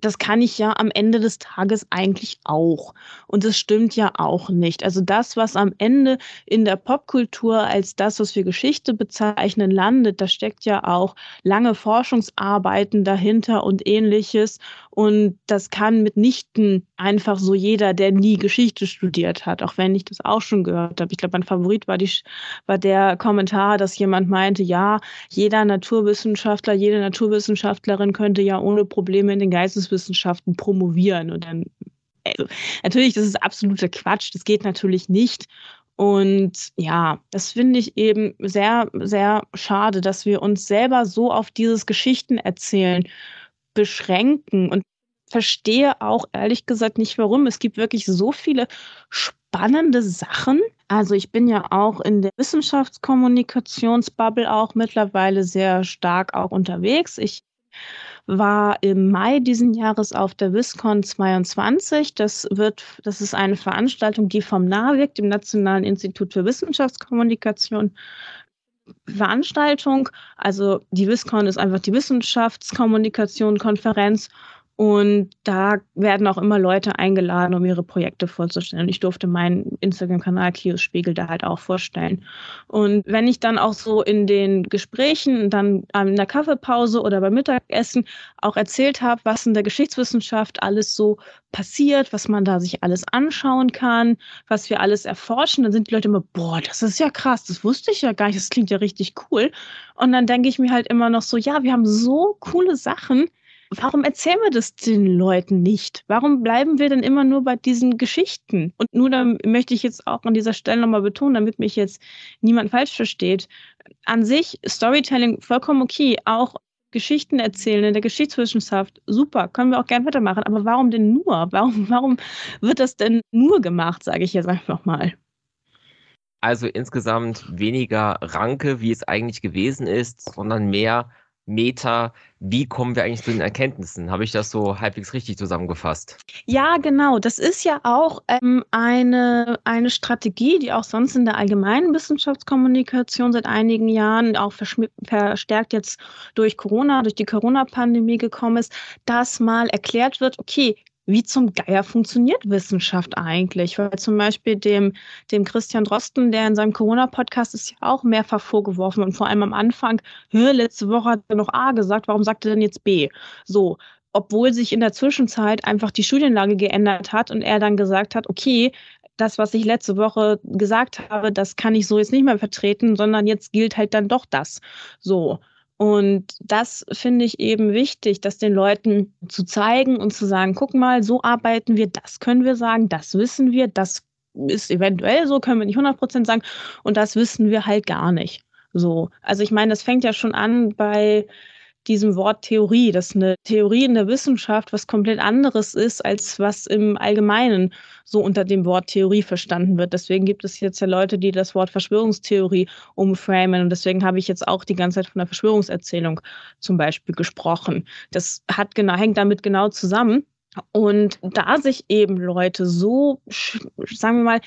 das kann ich ja am Ende des Tages eigentlich auch. Und das stimmt ja auch nicht. Also das, was am Ende in der Popkultur als das, was wir Geschichte bezeichnen, landet, da steckt ja auch lange Forschungsarbeiten dahinter und ähnliches. Und das kann mitnichten einfach so jeder, der nie Geschichte studiert hat, auch wenn ich das auch schon gehört habe. Ich glaube, mein Favorit war, die, war der Kommentar, dass jemand meinte, ja, jeder Naturwissenschaftler, jede Naturwissenschaftlerin könnte ja ohne Probleme in den Geisteswissenschaften promovieren. Und dann, also, natürlich, das ist absoluter Quatsch, das geht natürlich nicht. Und ja, das finde ich eben sehr, sehr schade, dass wir uns selber so auf dieses Geschichtenerzählen beschränken und verstehe auch ehrlich gesagt nicht warum. Es gibt wirklich so viele spannende Sachen. Also ich bin ja auch in der Wissenschaftskommunikationsbubble auch mittlerweile sehr stark auch unterwegs. Ich war im Mai diesen Jahres auf der WISCON 22. Das wird, das ist eine Veranstaltung, die vom NAWIC, dem Nationalen Institut für Wissenschaftskommunikation, Veranstaltung. Also die WISCON ist einfach die Wissenschaftskommunikation Konferenz und da werden auch immer Leute eingeladen, um ihre Projekte vorzustellen. Und ich durfte meinen Instagram-Kanal Kios Spiegel da halt auch vorstellen. Und wenn ich dann auch so in den Gesprächen, dann in der Kaffeepause oder beim Mittagessen auch erzählt habe, was in der Geschichtswissenschaft alles so passiert, was man da sich alles anschauen kann, was wir alles erforschen, dann sind die Leute immer, boah, das ist ja krass, das wusste ich ja gar nicht, das klingt ja richtig cool. Und dann denke ich mir halt immer noch so, ja, wir haben so coole Sachen, warum erzählen wir das den Leuten nicht? Warum bleiben wir denn immer nur bei diesen Geschichten? Und nur da möchte ich jetzt auch an dieser Stelle nochmal betonen, damit mich jetzt niemand falsch versteht. An sich Storytelling vollkommen okay, auch Geschichten erzählen in der Geschichtswissenschaft, super, können wir auch gern weitermachen. Aber warum denn nur? Warum, warum wird das denn nur gemacht, sage ich jetzt einfach mal? Also insgesamt weniger Ranke, wie es eigentlich gewesen ist, sondern mehr Meta, wie kommen wir eigentlich zu den Erkenntnissen? Habe ich das so halbwegs richtig zusammengefasst? Ja, genau. Das ist ja auch ähm, eine, eine Strategie, die auch sonst in der allgemeinen Wissenschaftskommunikation seit einigen Jahren auch verstärkt jetzt durch Corona, durch die Corona-Pandemie gekommen ist, dass mal erklärt wird, okay, wie zum Geier funktioniert Wissenschaft eigentlich? Weil zum Beispiel dem, dem Christian Drosten, der in seinem Corona-Podcast ist ja auch mehrfach vorgeworfen und vor allem am Anfang, letzte Woche hat er noch A gesagt, warum sagt er denn jetzt B? So, obwohl sich in der Zwischenzeit einfach die Studienlage geändert hat und er dann gesagt hat, okay, das, was ich letzte Woche gesagt habe, das kann ich so jetzt nicht mehr vertreten, sondern jetzt gilt halt dann doch das. So. Und das finde ich eben wichtig, das den Leuten zu zeigen und zu sagen, guck mal, so arbeiten wir, das können wir sagen, das wissen wir, das ist eventuell so, können wir nicht 100 Prozent sagen und das wissen wir halt gar nicht. So. Also ich meine, das fängt ja schon an bei diesem Wort Theorie, dass eine Theorie in der Wissenschaft was komplett anderes ist, als was im Allgemeinen so unter dem Wort Theorie verstanden wird. Deswegen gibt es jetzt ja Leute, die das Wort Verschwörungstheorie umframen. Und deswegen habe ich jetzt auch die ganze Zeit von der Verschwörungserzählung zum Beispiel gesprochen. Das hat genau, hängt damit genau zusammen. Und da sich eben Leute so, sagen wir mal,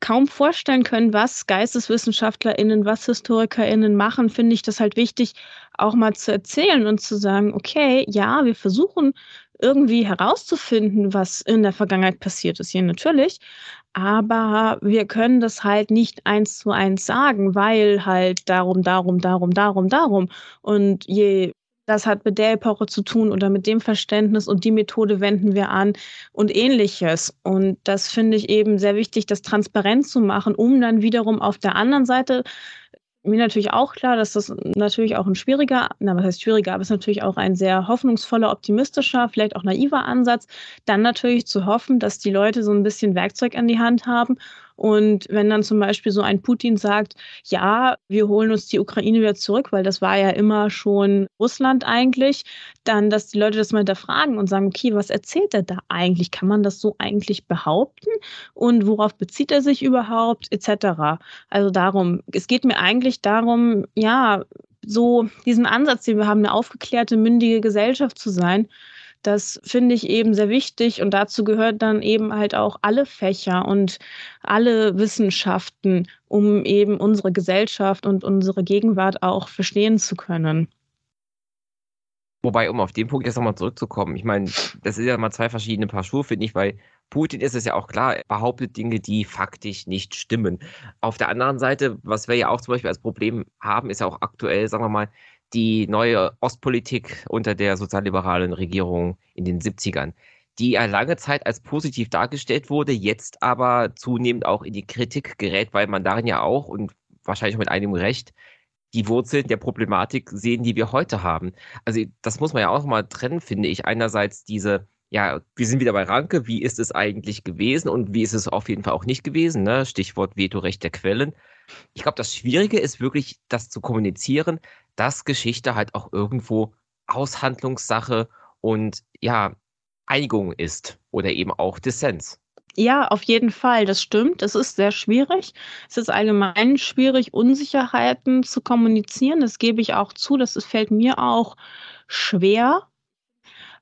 kaum vorstellen können, was GeisteswissenschaftlerInnen, was HistorikerInnen machen, finde ich das halt wichtig, auch mal zu erzählen und zu sagen, okay, ja, wir versuchen irgendwie herauszufinden, was in der Vergangenheit passiert ist, hier natürlich. Aber wir können das halt nicht eins zu eins sagen, weil halt darum, darum, darum, darum, darum. Und je das hat mit der Epoche zu tun oder mit dem Verständnis und die Methode wenden wir an und ähnliches. Und das finde ich eben sehr wichtig, das transparent zu machen, um dann wiederum auf der anderen Seite mir natürlich auch klar, dass das natürlich auch ein schwieriger, na was heißt schwieriger, aber es ist natürlich auch ein sehr hoffnungsvoller, optimistischer, vielleicht auch naiver Ansatz, dann natürlich zu hoffen, dass die Leute so ein bisschen Werkzeug an die Hand haben und wenn dann zum Beispiel so ein Putin sagt, ja, wir holen uns die Ukraine wieder zurück, weil das war ja immer schon Russland eigentlich, dann, dass die Leute das mal hinterfragen und sagen, okay, was erzählt er da eigentlich? Kann man das so eigentlich behaupten? Und worauf bezieht er sich überhaupt? Etc. Also darum, es geht mir eigentlich darum, ja, so diesen Ansatz, den wir haben, eine aufgeklärte, mündige Gesellschaft zu sein, das finde ich eben sehr wichtig und dazu gehört dann eben halt auch alle Fächer und alle Wissenschaften, um eben unsere Gesellschaft und unsere Gegenwart auch verstehen zu können. Wobei, um auf den Punkt jetzt nochmal zurückzukommen, ich meine, das ist ja mal zwei verschiedene Paar Schuhe, finde ich, weil Putin ist es ja auch klar, er behauptet Dinge, die faktisch nicht stimmen. Auf der anderen Seite, was wir ja auch zum Beispiel als Problem haben, ist ja auch aktuell, sagen wir mal, die neue Ostpolitik unter der sozialliberalen Regierung in den 70ern, die ja lange Zeit als positiv dargestellt wurde, jetzt aber zunehmend auch in die Kritik gerät, weil man darin ja auch und wahrscheinlich mit einigem Recht die Wurzeln der Problematik sehen, die wir heute haben. Also das muss man ja auch mal trennen, finde ich. Einerseits diese, ja, wir sind wieder bei Ranke, wie ist es eigentlich gewesen und wie ist es auf jeden Fall auch nicht gewesen, ne? Stichwort Vetorecht der Quellen. Ich glaube, das Schwierige ist wirklich, das zu kommunizieren, dass Geschichte halt auch irgendwo Aushandlungssache und ja, Einigung ist oder eben auch Dissens. Ja, auf jeden Fall, das stimmt. Es ist sehr schwierig. Es ist allgemein schwierig, Unsicherheiten zu kommunizieren. Das gebe ich auch zu. Das fällt mir auch schwer,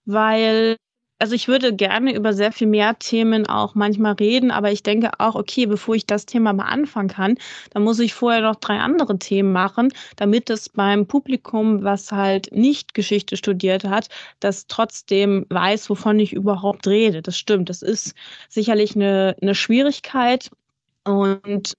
weil also ich würde gerne über sehr viel mehr Themen auch manchmal reden, aber ich denke auch, okay, bevor ich das Thema mal anfangen kann, dann muss ich vorher noch drei andere Themen machen, damit es beim Publikum, was halt nicht Geschichte studiert hat, das trotzdem weiß, wovon ich überhaupt rede. Das stimmt. Das ist sicherlich eine, eine Schwierigkeit und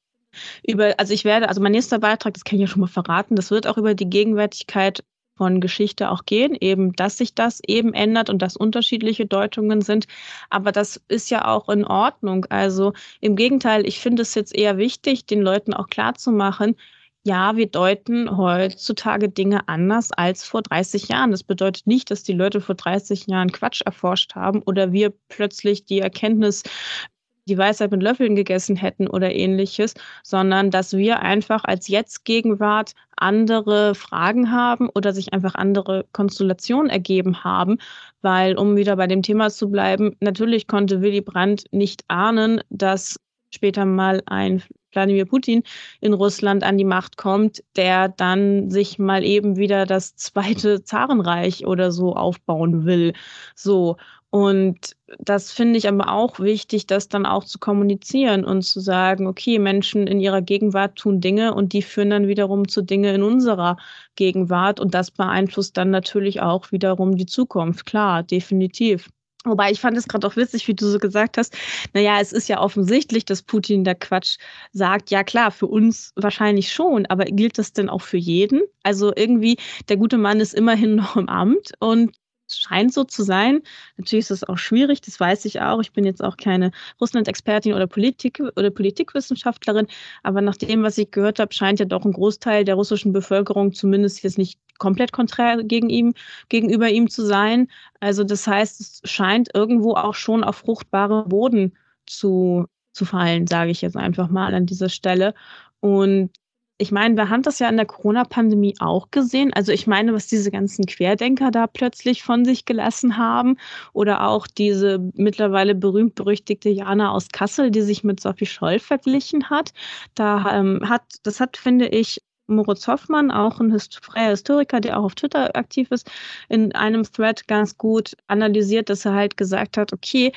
über, also ich werde, also mein nächster Beitrag, das kann ich ja schon mal verraten, das wird auch über die Gegenwärtigkeit von Geschichte auch gehen, eben, dass sich das eben ändert und dass unterschiedliche Deutungen sind. Aber das ist ja auch in Ordnung. Also im Gegenteil, ich finde es jetzt eher wichtig, den Leuten auch klarzumachen, ja, wir deuten heutzutage Dinge anders als vor 30 Jahren. Das bedeutet nicht, dass die Leute vor 30 Jahren Quatsch erforscht haben oder wir plötzlich die Erkenntnis die Weisheit mit Löffeln gegessen hätten oder ähnliches, sondern dass wir einfach als Jetzt-Gegenwart andere Fragen haben oder sich einfach andere Konstellationen ergeben haben. Weil, um wieder bei dem Thema zu bleiben, natürlich konnte Willy Brandt nicht ahnen, dass später mal ein Wladimir Putin in Russland an die Macht kommt, der dann sich mal eben wieder das zweite Zarenreich oder so aufbauen will. So. Und das finde ich aber auch wichtig, das dann auch zu kommunizieren und zu sagen, okay, Menschen in ihrer Gegenwart tun Dinge und die führen dann wiederum zu Dinge in unserer Gegenwart und das beeinflusst dann natürlich auch wiederum die Zukunft. Klar, definitiv. Wobei ich fand es gerade auch witzig, wie du so gesagt hast. Naja, es ist ja offensichtlich, dass Putin da Quatsch sagt. Ja, klar, für uns wahrscheinlich schon, aber gilt das denn auch für jeden? Also irgendwie, der gute Mann ist immerhin noch im Amt und scheint so zu sein. Natürlich ist das auch schwierig, das weiß ich auch. Ich bin jetzt auch keine Russland-Expertin oder Politik oder Politikwissenschaftlerin, aber nach dem, was ich gehört habe, scheint ja doch ein Großteil der russischen Bevölkerung zumindest jetzt nicht komplett konträr gegen ihm, gegenüber ihm zu sein. Also das heißt, es scheint irgendwo auch schon auf fruchtbare Boden zu, zu fallen, sage ich jetzt einfach mal an dieser Stelle. Und ich meine, wir haben das ja in der Corona-Pandemie auch gesehen. Also ich meine, was diese ganzen Querdenker da plötzlich von sich gelassen haben oder auch diese mittlerweile berühmt-berüchtigte Jana aus Kassel, die sich mit Sophie Scholl verglichen hat. Da ähm, hat, das hat, finde ich, Moritz Hoffmann, auch ein freier Historiker, der auch auf Twitter aktiv ist, in einem Thread ganz gut analysiert, dass er halt gesagt hat, okay,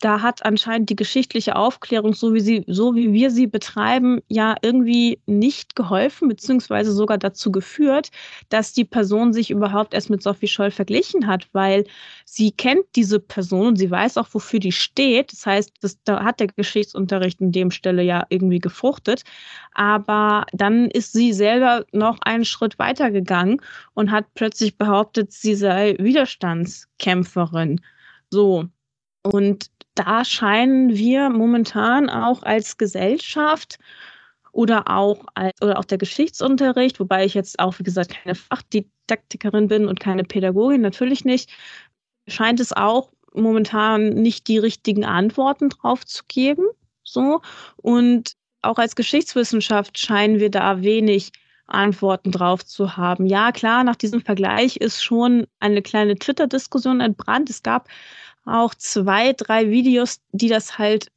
da hat anscheinend die geschichtliche Aufklärung, so wie sie, so wie wir sie betreiben, ja irgendwie nicht geholfen, beziehungsweise sogar dazu geführt, dass die Person sich überhaupt erst mit Sophie Scholl verglichen hat, weil sie kennt diese Person und sie weiß auch, wofür die steht. Das heißt, das, da hat der Geschichtsunterricht in dem Stelle ja irgendwie gefruchtet. Aber dann ist sie selber noch einen Schritt weiter gegangen und hat plötzlich behauptet, sie sei Widerstandskämpferin. So. Und da scheinen wir momentan auch als Gesellschaft oder auch, als, oder auch der Geschichtsunterricht, wobei ich jetzt auch, wie gesagt, keine Fachdidaktikerin bin und keine Pädagogin, natürlich nicht, scheint es auch momentan nicht die richtigen Antworten drauf zu geben. So. Und auch als Geschichtswissenschaft scheinen wir da wenig Antworten drauf zu haben. Ja, klar, nach diesem Vergleich ist schon eine kleine Twitter-Diskussion entbrannt. Es gab auch zwei, drei Videos, die das halt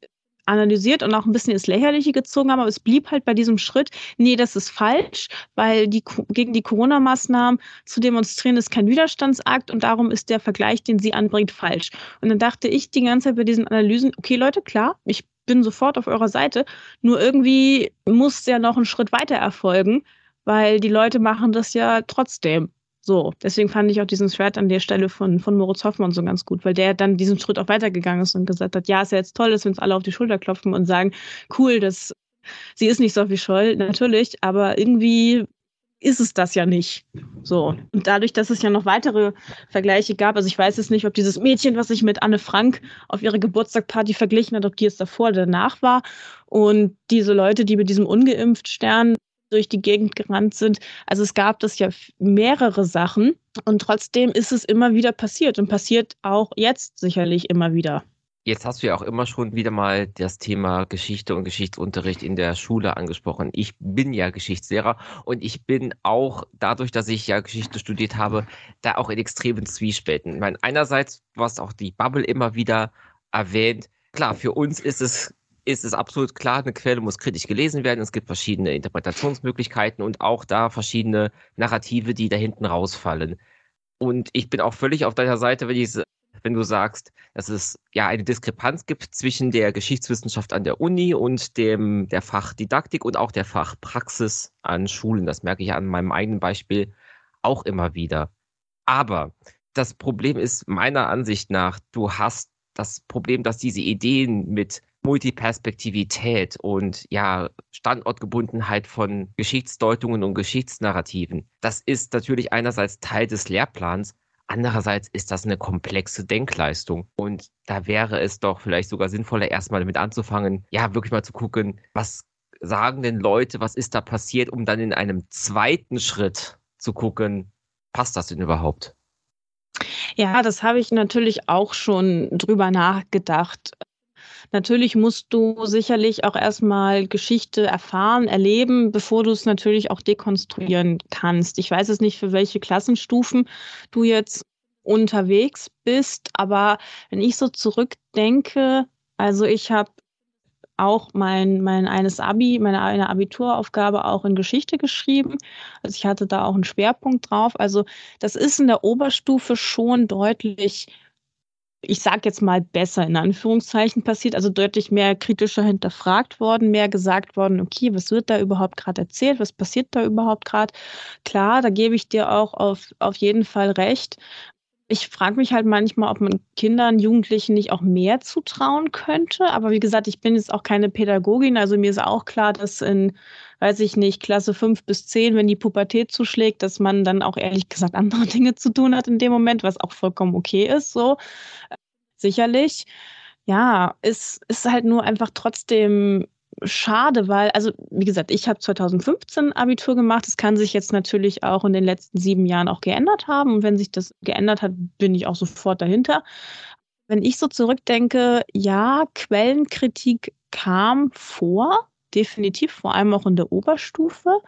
analysiert und auch ein bisschen ins Lächerliche gezogen haben, aber es blieb halt bei diesem Schritt, nee, das ist falsch, weil die gegen die Corona-Maßnahmen zu demonstrieren ist kein Widerstandsakt und darum ist der Vergleich, den sie anbringt, falsch. Und dann dachte ich die ganze Zeit bei diesen Analysen, okay Leute, klar, ich bin sofort auf eurer Seite, nur irgendwie muss ja noch ein Schritt weiter erfolgen, weil die Leute machen das ja trotzdem. So, deswegen fand ich auch diesen Thread an der Stelle von, von Moritz Hoffmann so ganz gut, weil der dann diesen Schritt auch weitergegangen ist und gesagt hat, ja, ist ja jetzt toll, dass wir uns alle auf die Schulter klopfen und sagen, cool, dass sie ist nicht so wie Scholl, natürlich, aber irgendwie ist es das ja nicht. So. Und dadurch, dass es ja noch weitere Vergleiche gab, also ich weiß jetzt nicht, ob dieses Mädchen, was sich mit Anne Frank auf ihre Geburtstagparty verglichen hat, ob die jetzt davor oder danach war. Und diese Leute, die mit diesem ungeimpft Stern durch die Gegend gerannt sind. Also es gab das ja mehrere Sachen und trotzdem ist es immer wieder passiert und passiert auch jetzt sicherlich immer wieder. Jetzt hast du ja auch immer schon wieder mal das Thema Geschichte und Geschichtsunterricht in der Schule angesprochen. Ich bin ja Geschichtslehrer und ich bin auch dadurch, dass ich ja Geschichte studiert habe, da auch in extremen Zwiespälten. Ich meine, einerseits, was auch die Bubble immer wieder erwähnt, klar, für uns ist es ist es absolut klar, eine Quelle muss kritisch gelesen werden. Es gibt verschiedene Interpretationsmöglichkeiten und auch da verschiedene Narrative, die da hinten rausfallen. Und ich bin auch völlig auf deiner Seite, wenn, wenn du sagst, dass es ja eine Diskrepanz gibt zwischen der Geschichtswissenschaft an der Uni und dem, der Fachdidaktik und auch der Fachpraxis an Schulen. Das merke ich an meinem eigenen Beispiel auch immer wieder. Aber das Problem ist meiner Ansicht nach, du hast das Problem, dass diese Ideen mit Multiperspektivität und ja, Standortgebundenheit von Geschichtsdeutungen und Geschichtsnarrativen. Das ist natürlich einerseits Teil des Lehrplans, andererseits ist das eine komplexe Denkleistung. Und da wäre es doch vielleicht sogar sinnvoller, erstmal damit anzufangen, ja, wirklich mal zu gucken, was sagen denn Leute, was ist da passiert, um dann in einem zweiten Schritt zu gucken, passt das denn überhaupt? Ja, das habe ich natürlich auch schon drüber nachgedacht. Natürlich musst du sicherlich auch erstmal Geschichte erfahren, erleben, bevor du es natürlich auch dekonstruieren kannst. Ich weiß es nicht, für welche Klassenstufen du jetzt unterwegs bist, aber wenn ich so zurückdenke, also ich habe auch mein, mein eines Abi, meine eine Abituraufgabe auch in Geschichte geschrieben. Also ich hatte da auch einen Schwerpunkt drauf. Also das ist in der Oberstufe schon deutlich ich sage jetzt mal besser in Anführungszeichen passiert, also deutlich mehr kritischer hinterfragt worden, mehr gesagt worden, okay, was wird da überhaupt gerade erzählt, was passiert da überhaupt gerade? Klar, da gebe ich dir auch auf, auf jeden Fall recht. Ich frage mich halt manchmal, ob man Kindern, Jugendlichen nicht auch mehr zutrauen könnte. Aber wie gesagt, ich bin jetzt auch keine Pädagogin, also mir ist auch klar, dass in weiß ich nicht, Klasse 5 bis 10, wenn die Pubertät zuschlägt, dass man dann auch ehrlich gesagt andere Dinge zu tun hat in dem Moment, was auch vollkommen okay ist, so. Sicherlich. Ja, ist, ist halt nur einfach trotzdem schade, weil, also wie gesagt, ich habe 2015 Abitur gemacht. Es kann sich jetzt natürlich auch in den letzten sieben Jahren auch geändert haben. Und wenn sich das geändert hat, bin ich auch sofort dahinter. Wenn ich so zurückdenke, ja, Quellenkritik kam vor, definitiv, vor allem auch in der Oberstufe.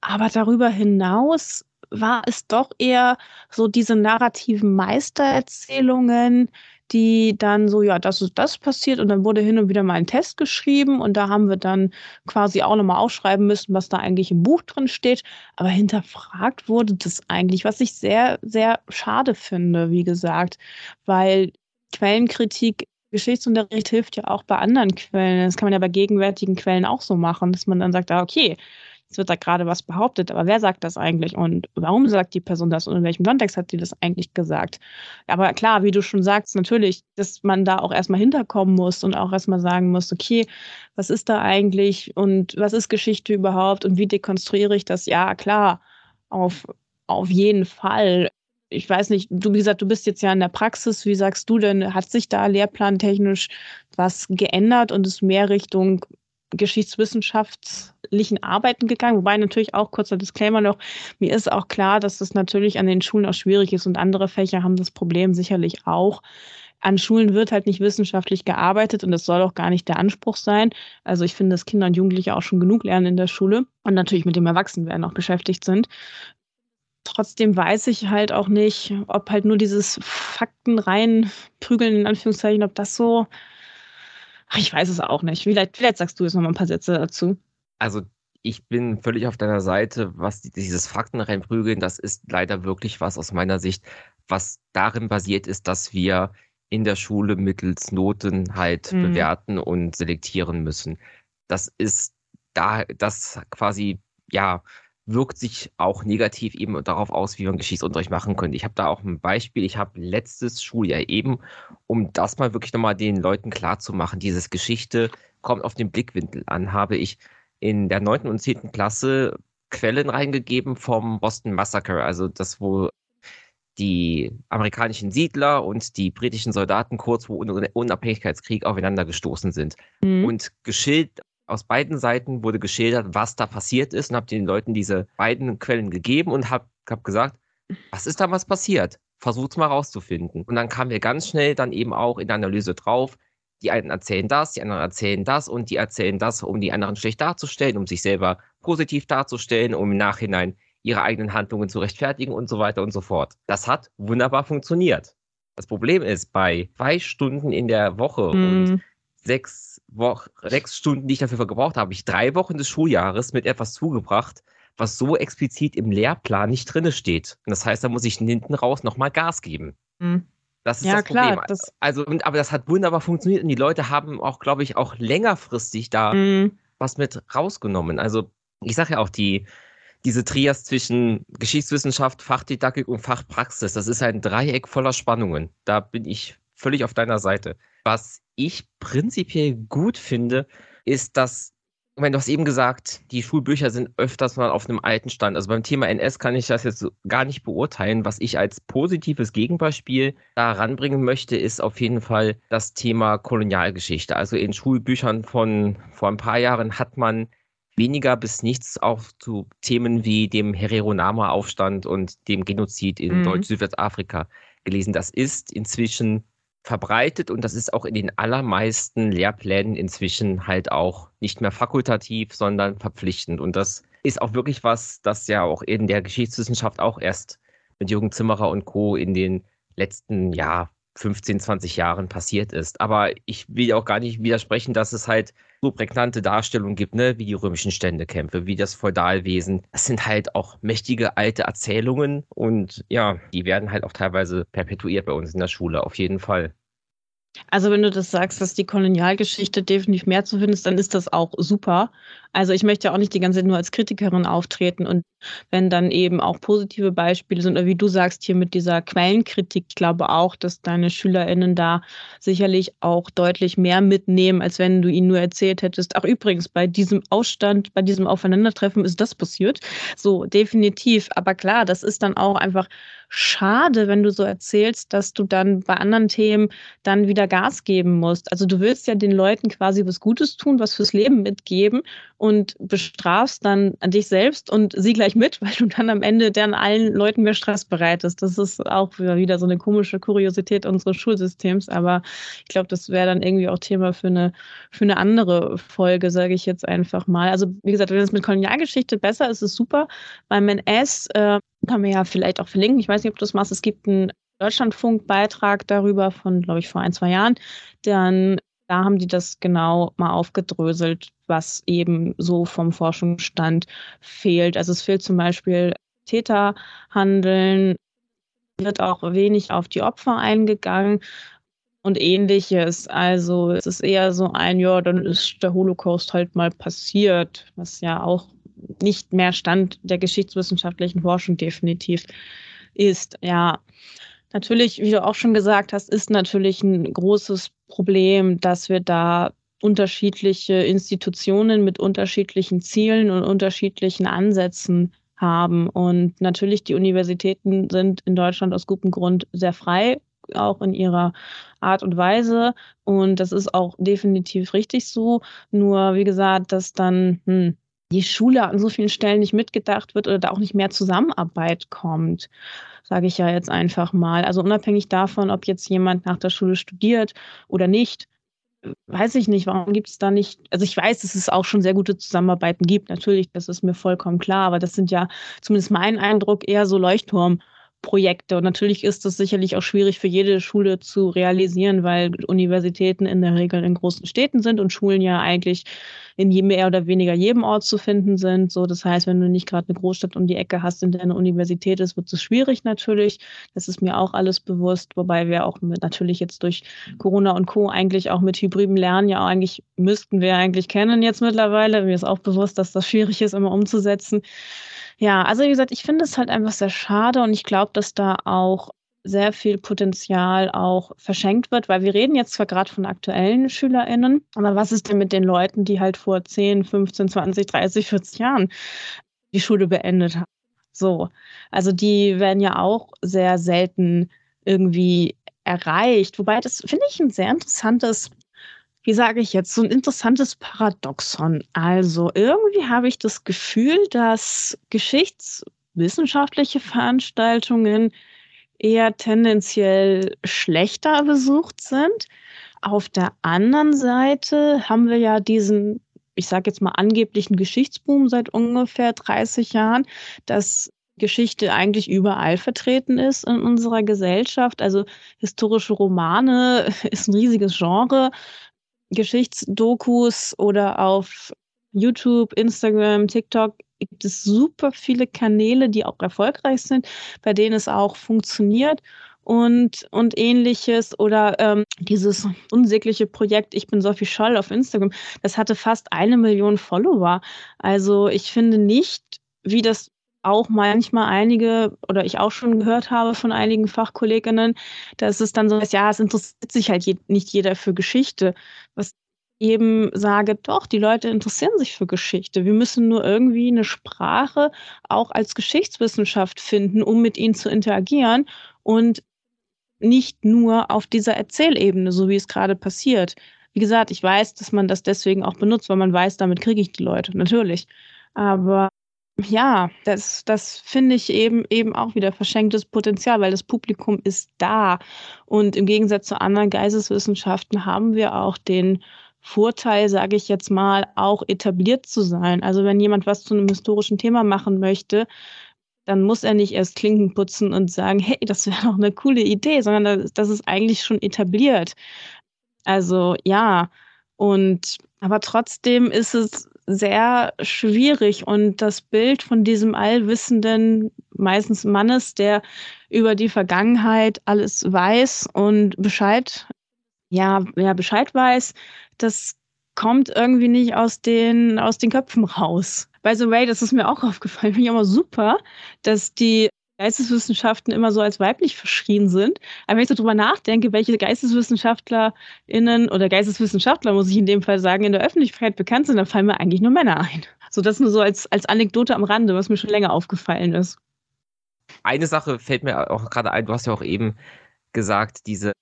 Aber darüber hinaus war es doch eher so diese narrativen Meistererzählungen, die dann so, ja, das ist das passiert und dann wurde hin und wieder mal ein Test geschrieben und da haben wir dann quasi auch nochmal aufschreiben müssen, was da eigentlich im Buch drin steht. Aber hinterfragt wurde das eigentlich, was ich sehr, sehr schade finde, wie gesagt, weil Quellenkritik Geschichtsunterricht hilft ja auch bei anderen Quellen. Das kann man ja bei gegenwärtigen Quellen auch so machen, dass man dann sagt, ah, okay, es wird da gerade was behauptet, aber wer sagt das eigentlich und warum sagt die Person das und in welchem Kontext hat sie das eigentlich gesagt? Aber klar, wie du schon sagst, natürlich, dass man da auch erstmal hinterkommen muss und auch erstmal sagen muss, okay, was ist da eigentlich und was ist Geschichte überhaupt und wie dekonstruiere ich das? Ja, klar, auf, auf jeden Fall. Ich weiß nicht, du, wie gesagt, du bist jetzt ja in der Praxis. Wie sagst du denn, hat sich da lehrplantechnisch was geändert und ist mehr Richtung geschichtswissenschaftlichen Arbeiten gegangen, wobei natürlich auch kurzer Disclaimer noch, mir ist auch klar, dass das natürlich an den Schulen auch schwierig ist und andere Fächer haben das Problem sicherlich auch. An Schulen wird halt nicht wissenschaftlich gearbeitet und das soll auch gar nicht der Anspruch sein. Also ich finde, dass Kinder und Jugendliche auch schon genug lernen in der Schule und natürlich mit dem Erwachsenwerden auch beschäftigt sind. Trotzdem weiß ich halt auch nicht, ob halt nur dieses Fakten reinprügeln, in Anführungszeichen, ob das so Ach, ich weiß es auch nicht. Vielleicht, vielleicht sagst du jetzt noch mal ein paar Sätze dazu. Also ich bin völlig auf deiner Seite, was dieses Fakten reinprügeln, das ist leider wirklich was aus meiner Sicht, was darin basiert ist, dass wir in der Schule mittels Noten halt mhm. bewerten und selektieren müssen. Das ist da, das quasi, ja, wirkt sich auch negativ eben darauf aus, wie man Geschichtsunterricht machen könnte. Ich habe da auch ein Beispiel. Ich habe letztes Schuljahr eben, um das mal wirklich nochmal den Leuten klarzumachen, dieses Geschichte kommt auf den Blickwinkel an, habe ich in der neunten und zehnten Klasse Quellen reingegeben vom Boston Massacre, also das, wo die amerikanischen Siedler und die britischen Soldaten kurz vor Unabhängigkeitskrieg aufeinander gestoßen sind. Mhm. Und geschildert aus beiden Seiten wurde geschildert, was da passiert ist und habe den Leuten diese beiden Quellen gegeben und habe hab gesagt, was ist damals passiert? Versucht's mal rauszufinden. Und dann kamen wir ganz schnell dann eben auch in der Analyse drauf, die einen erzählen das, die anderen erzählen das und die erzählen das, um die anderen schlecht darzustellen, um sich selber positiv darzustellen, um im Nachhinein ihre eigenen Handlungen zu rechtfertigen und so weiter und so fort. Das hat wunderbar funktioniert. Das Problem ist, bei zwei Stunden in der Woche mm. und mhm. Sechs Wochen, sechs Stunden, die ich dafür gebraucht habe, habe ich drei Wochen des Schuljahres mit etwas zugebracht, was so explizit im Lehrplan nicht drinne steht. Und das heißt, da muss ich hinten raus nochmal Gas geben. Mhm. Das ist ja, das Problem. Klar, das also, und, aber das hat wunderbar funktioniert und die Leute haben auch, glaube ich, auch längerfristig da mhm. was mit rausgenommen. Also, ich sage ja auch, die, diese Trias zwischen Geschichtswissenschaft, Fachdidaktik und Fachpraxis, das ist ein Dreieck voller Spannungen. Da bin ich völlig auf deiner Seite. Was ich prinzipiell gut finde, ist, dass, ich meine, du hast eben gesagt, die Schulbücher sind öfters mal auf einem alten Stand. Also beim Thema NS kann ich das jetzt gar nicht beurteilen. Was ich als positives Gegenbeispiel da ranbringen möchte, ist auf jeden Fall das Thema Kolonialgeschichte. Also in Schulbüchern von vor ein paar Jahren hat man weniger bis nichts auch zu Themen wie dem Herero-Nama-Aufstand und dem Genozid in mhm. Deutsch-Südwestafrika gelesen. Das ist inzwischen verbreitet und das ist auch in den allermeisten Lehrplänen inzwischen halt auch nicht mehr fakultativ, sondern verpflichtend. Und das ist auch wirklich was, das ja auch in der Geschichtswissenschaft auch erst mit Jürgen Zimmerer und Co. in den letzten, ja, 15, 20 Jahren passiert ist. Aber ich will auch gar nicht widersprechen, dass es halt so prägnante Darstellungen gibt, ne, wie die römischen Ständekämpfe, wie das Feudalwesen. Das sind halt auch mächtige alte Erzählungen und ja, die werden halt auch teilweise perpetuiert bei uns in der Schule, auf jeden Fall. Also wenn du das sagst, dass die Kolonialgeschichte definitiv mehr zu finden ist, dann ist das auch super. Also ich möchte ja auch nicht die ganze Zeit nur als Kritikerin auftreten und wenn dann eben auch positive Beispiele sind, oder wie du sagst hier mit dieser Quellenkritik, ich glaube auch, dass deine SchülerInnen da sicherlich auch deutlich mehr mitnehmen, als wenn du ihnen nur erzählt hättest, ach übrigens, bei diesem Ausstand, bei diesem Aufeinandertreffen ist das passiert. So, definitiv. Aber klar, das ist dann auch einfach schade, wenn du so erzählst, dass du dann bei anderen Themen dann wieder Gas geben musst. Also du willst ja den Leuten quasi was Gutes tun, was fürs Leben mitgeben und bestrafst dann an dich selbst und sie gleich mit, weil du dann am Ende dann allen Leuten mehr Stress bereitest. Das ist auch wieder so eine komische Kuriosität unseres Schulsystems, aber ich glaube, das wäre dann irgendwie auch Thema für eine, für eine andere Folge, sage ich jetzt einfach mal. Also wie gesagt, wenn es mit Kolonialgeschichte besser ist, ist es super. Beim NS äh, kann man ja vielleicht auch verlinken. Ich weiß nicht, ob du das machst. Es gibt einen Deutschlandfunk-Beitrag darüber von, glaube ich, vor ein, zwei Jahren. Dann da haben die das genau mal aufgedröselt, was eben so vom Forschungsstand fehlt. Also es fehlt zum Beispiel Täterhandeln, wird auch wenig auf die Opfer eingegangen und ähnliches. Also es ist eher so ein, ja, dann ist der Holocaust halt mal passiert, was ja auch nicht mehr Stand der geschichtswissenschaftlichen Forschung definitiv ist. Ja, natürlich, wie du auch schon gesagt hast, ist natürlich ein großes Problem, dass wir da unterschiedliche Institutionen mit unterschiedlichen Zielen und unterschiedlichen Ansätzen haben. Und natürlich, die Universitäten sind in Deutschland aus gutem Grund sehr frei, auch in ihrer Art und Weise. Und das ist auch definitiv richtig so. Nur, wie gesagt, dass dann hm, die Schule an so vielen Stellen nicht mitgedacht wird oder da auch nicht mehr Zusammenarbeit kommt, sage ich ja jetzt einfach mal. Also unabhängig davon, ob jetzt jemand nach der Schule studiert oder nicht, weiß ich nicht, warum gibt es da nicht, also ich weiß, dass es auch schon sehr gute Zusammenarbeiten gibt, natürlich, das ist mir vollkommen klar, aber das sind ja zumindest mein Eindruck eher so Leuchtturm. Projekte. Und natürlich ist das sicherlich auch schwierig für jede Schule zu realisieren, weil Universitäten in der Regel in großen Städten sind und Schulen ja eigentlich in mehr oder weniger jedem Ort zu finden sind. So, das heißt, wenn du nicht gerade eine Großstadt um die Ecke hast, in der eine Universität ist, wird es schwierig natürlich. Das ist mir auch alles bewusst, wobei wir auch mit, natürlich jetzt durch Corona und Co. eigentlich auch mit hybriden Lernen ja eigentlich müssten wir eigentlich kennen jetzt mittlerweile. Mir ist auch bewusst, dass das schwierig ist, immer umzusetzen. Ja, also wie gesagt, ich finde es halt einfach sehr schade und ich glaube, dass da auch sehr viel Potenzial auch verschenkt wird, weil wir reden jetzt zwar gerade von aktuellen SchülerInnen, aber was ist denn mit den Leuten, die halt vor 10, 15, 20, 30, 40 Jahren die Schule beendet haben? So, also die werden ja auch sehr selten irgendwie erreicht. Wobei das finde ich ein sehr interessantes wie sage ich jetzt, so ein interessantes Paradoxon. Also irgendwie habe ich das Gefühl, dass geschichtswissenschaftliche Veranstaltungen eher tendenziell schlechter besucht sind. Auf der anderen Seite haben wir ja diesen, ich sage jetzt mal angeblichen Geschichtsboom seit ungefähr 30 Jahren, dass Geschichte eigentlich überall vertreten ist in unserer Gesellschaft. Also historische Romane ist ein riesiges Genre. Geschichtsdokus oder auf YouTube, Instagram, TikTok gibt es super viele Kanäle, die auch erfolgreich sind, bei denen es auch funktioniert und, und ähnliches. Oder ähm, dieses unsägliche Projekt Ich bin Sophie Scholl auf Instagram, das hatte fast eine Million Follower. Also ich finde nicht, wie das auch manchmal einige oder ich auch schon gehört habe von einigen Fachkolleginnen, dass es dann so ist, ja, es interessiert sich halt je, nicht jeder für Geschichte. Was eben sage, doch, die Leute interessieren sich für Geschichte. Wir müssen nur irgendwie eine Sprache auch als Geschichtswissenschaft finden, um mit ihnen zu interagieren und nicht nur auf dieser Erzählebene, so wie es gerade passiert. Wie gesagt, ich weiß, dass man das deswegen auch benutzt, weil man weiß, damit kriege ich die Leute, natürlich. Aber ja, das, das finde ich eben, eben auch wieder verschenktes Potenzial, weil das Publikum ist da. Und im Gegensatz zu anderen Geisteswissenschaften haben wir auch den Vorteil, sage ich jetzt mal, auch etabliert zu sein. Also wenn jemand was zu einem historischen Thema machen möchte, dann muss er nicht erst Klinken putzen und sagen, hey, das wäre doch eine coole Idee, sondern das, das ist eigentlich schon etabliert. Also ja, und aber trotzdem ist es sehr schwierig und das Bild von diesem allwissenden, meistens Mannes, der über die Vergangenheit alles weiß und Bescheid, ja, ja, Bescheid weiß, das kommt irgendwie nicht aus den, aus den Köpfen raus. By the way, das ist mir auch aufgefallen, finde ich immer super, dass die Geisteswissenschaften immer so als weiblich verschrien sind. Aber wenn ich so drüber nachdenke, welche GeisteswissenschaftlerInnen oder Geisteswissenschaftler, muss ich in dem Fall sagen, in der Öffentlichkeit bekannt sind, dann fallen mir eigentlich nur Männer ein. So das nur so als, als Anekdote am Rande, was mir schon länger aufgefallen ist. Eine Sache fällt mir auch gerade ein, du hast ja auch eben gesagt, diese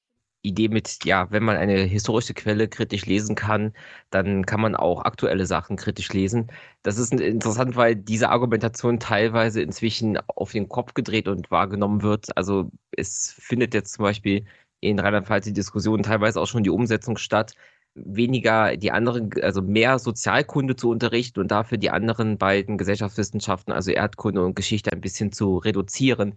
Idee mit, ja, wenn man eine historische Quelle kritisch lesen kann, dann kann man auch aktuelle Sachen kritisch lesen. Das ist interessant, weil diese Argumentation teilweise inzwischen auf den Kopf gedreht und wahrgenommen wird. Also es findet jetzt zum Beispiel in Rheinland-Pfalz die Diskussion teilweise auch schon die Umsetzung statt, weniger die anderen, also mehr Sozialkunde zu unterrichten und dafür die anderen beiden Gesellschaftswissenschaften, also Erdkunde und Geschichte, ein bisschen zu reduzieren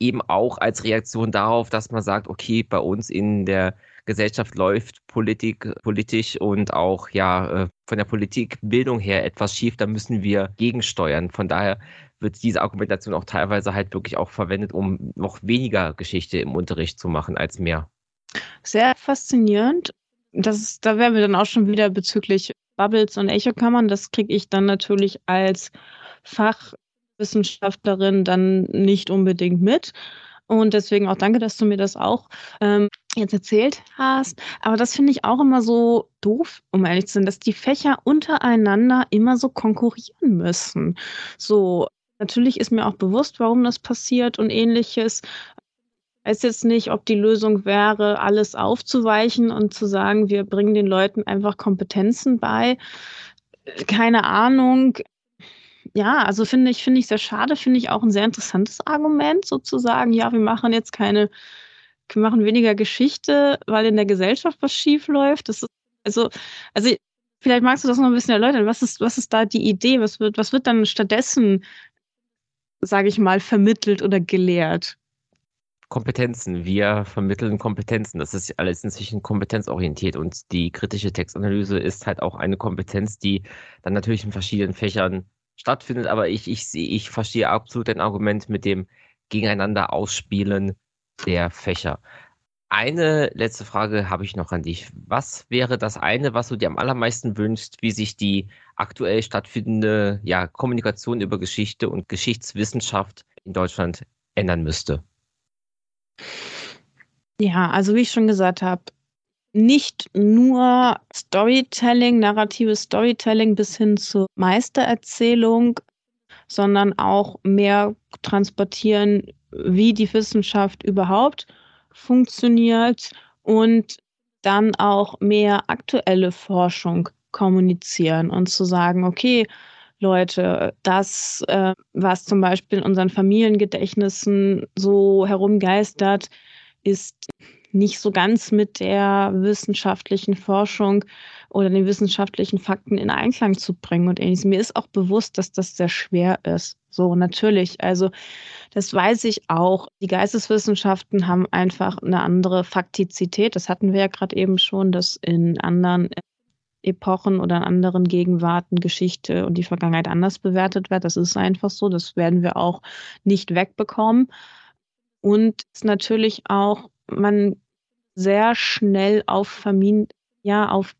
eben auch als Reaktion darauf, dass man sagt, okay, bei uns in der Gesellschaft läuft Politik politisch und auch ja äh, von der Politikbildung her etwas schief, da müssen wir gegensteuern. Von daher wird diese Argumentation auch teilweise halt wirklich auch verwendet, um noch weniger Geschichte im Unterricht zu machen als mehr. Sehr faszinierend. Das ist, da wären wir dann auch schon wieder bezüglich Bubbles und Echokammern. Das kriege ich dann natürlich als Fach Wissenschaftlerin dann nicht unbedingt mit. Und deswegen auch danke, dass du mir das auch ähm, jetzt erzählt hast. Aber das finde ich auch immer so doof, um ehrlich zu sein, dass die Fächer untereinander immer so konkurrieren müssen. So, natürlich ist mir auch bewusst, warum das passiert und ähnliches. Ich weiß jetzt nicht, ob die Lösung wäre, alles aufzuweichen und zu sagen, wir bringen den Leuten einfach Kompetenzen bei. Keine Ahnung ja, also finde ich, finde ich sehr schade, finde ich auch ein sehr interessantes Argument, sozusagen, ja, wir machen jetzt keine, wir machen weniger Geschichte, weil in der Gesellschaft was schief läuft. Also, also vielleicht magst du das noch ein bisschen erläutern. Was ist, was ist da die Idee? Was wird, was wird dann stattdessen, sage ich mal, vermittelt oder gelehrt? Kompetenzen. Wir vermitteln Kompetenzen. Das ist alles inzwischen kompetenzorientiert und die kritische Textanalyse ist halt auch eine Kompetenz, die dann natürlich in verschiedenen Fächern stattfindet, aber ich, ich, ich verstehe absolut dein Argument mit dem Gegeneinander ausspielen der Fächer. Eine letzte Frage habe ich noch an dich. Was wäre das eine, was du dir am allermeisten wünschst, wie sich die aktuell stattfindende ja, Kommunikation über Geschichte und Geschichtswissenschaft in Deutschland ändern müsste? Ja, also wie ich schon gesagt habe, nicht nur Storytelling, narratives Storytelling bis hin zur Meistererzählung, sondern auch mehr transportieren, wie die Wissenschaft überhaupt funktioniert und dann auch mehr aktuelle Forschung kommunizieren und zu sagen, okay, Leute, das, äh, was zum Beispiel in unseren Familiengedächtnissen so herumgeistert, ist nicht so ganz mit der wissenschaftlichen Forschung oder den wissenschaftlichen Fakten in Einklang zu bringen und ähnliches. Mir ist auch bewusst, dass das sehr schwer ist. So, natürlich. Also, das weiß ich auch. Die Geisteswissenschaften haben einfach eine andere Faktizität. Das hatten wir ja gerade eben schon, dass in anderen Epochen oder in anderen Gegenwarten Geschichte und die Vergangenheit anders bewertet wird. Das ist einfach so. Das werden wir auch nicht wegbekommen. Und natürlich auch, man sehr schnell auf Familien, ja, auf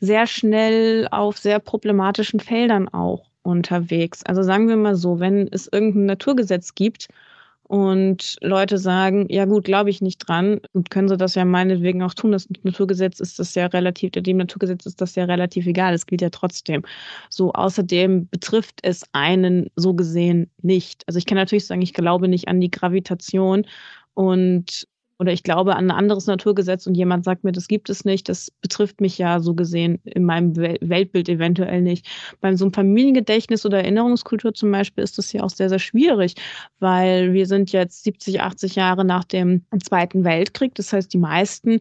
sehr schnell auf sehr problematischen Feldern auch unterwegs. Also sagen wir mal so, wenn es irgendein Naturgesetz gibt und Leute sagen, ja gut, glaube ich nicht dran, können sie das ja meinetwegen auch tun. Das Naturgesetz ist das ja relativ, dem Naturgesetz ist das ja relativ egal, es gilt ja trotzdem. So, außerdem betrifft es einen so gesehen nicht. Also ich kann natürlich sagen, ich glaube nicht an die Gravitation und oder ich glaube an ein anderes Naturgesetz und jemand sagt mir, das gibt es nicht, das betrifft mich ja so gesehen in meinem Weltbild eventuell nicht. Beim so einem Familiengedächtnis oder Erinnerungskultur zum Beispiel ist das ja auch sehr, sehr schwierig, weil wir sind jetzt 70, 80 Jahre nach dem Zweiten Weltkrieg. Das heißt, die meisten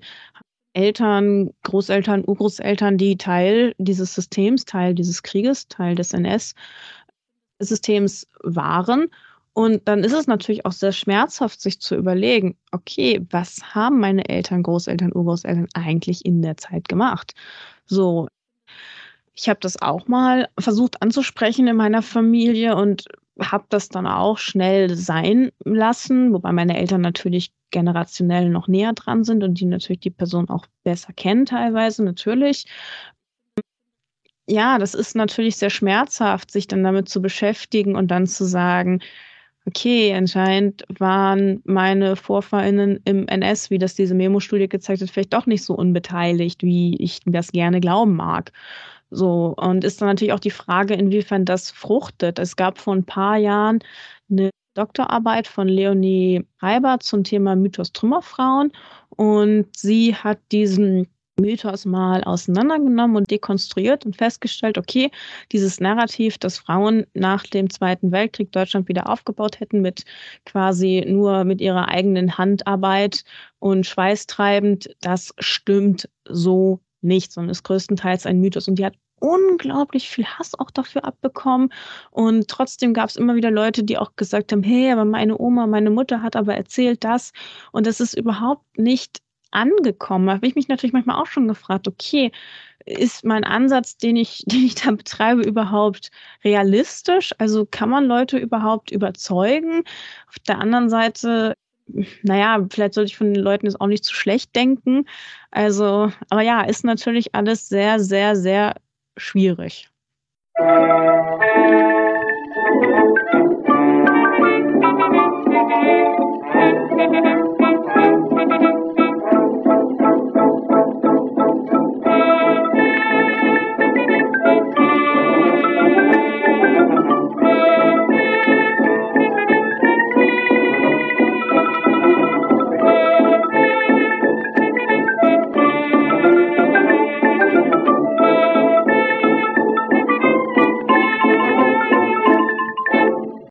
Eltern, Großeltern, Urgroßeltern, die Teil dieses Systems, Teil dieses Krieges, Teil des NS-Systems waren und dann ist es natürlich auch sehr schmerzhaft, sich zu überlegen, okay, was haben meine Eltern, Großeltern, Urgroßeltern eigentlich in der Zeit gemacht? So, ich habe das auch mal versucht anzusprechen in meiner Familie und habe das dann auch schnell sein lassen, wobei meine Eltern natürlich generationell noch näher dran sind und die natürlich die Person auch besser kennen teilweise, natürlich. ja, das ist natürlich sehr schmerzhaft, sich dann damit zu beschäftigen und dann zu sagen, okay, anscheinend waren meine VorfahrInnen im NS, wie das diese Memo-Studie gezeigt hat, vielleicht doch nicht so unbeteiligt, wie ich das gerne glauben mag. So, und ist dann natürlich auch die Frage, inwiefern das fruchtet. Es gab vor ein paar Jahren eine Doktorarbeit von Leonie Reiber zum Thema Mythos Trümmerfrauen und sie hat diesen Mythos mal auseinandergenommen und dekonstruiert und festgestellt, okay, dieses Narrativ, dass Frauen nach dem Zweiten Weltkrieg Deutschland wieder aufgebaut hätten mit quasi nur mit ihrer eigenen Handarbeit und schweißtreibend, das stimmt so nicht, sondern ist größtenteils ein Mythos. Und die hat unglaublich viel Hass auch dafür abbekommen. Und trotzdem gab es immer wieder Leute, die auch gesagt haben, hey, aber meine Oma, meine Mutter hat aber erzählt das. Und das ist überhaupt nicht angekommen. Habe ich mich natürlich manchmal auch schon gefragt, okay, ist mein Ansatz, den ich, den ich da betreibe, überhaupt realistisch? Also kann man Leute überhaupt überzeugen? Auf der anderen Seite, naja, vielleicht sollte ich von den Leuten jetzt auch nicht zu schlecht denken. Also, aber ja, ist natürlich alles sehr, sehr, sehr schwierig. Musik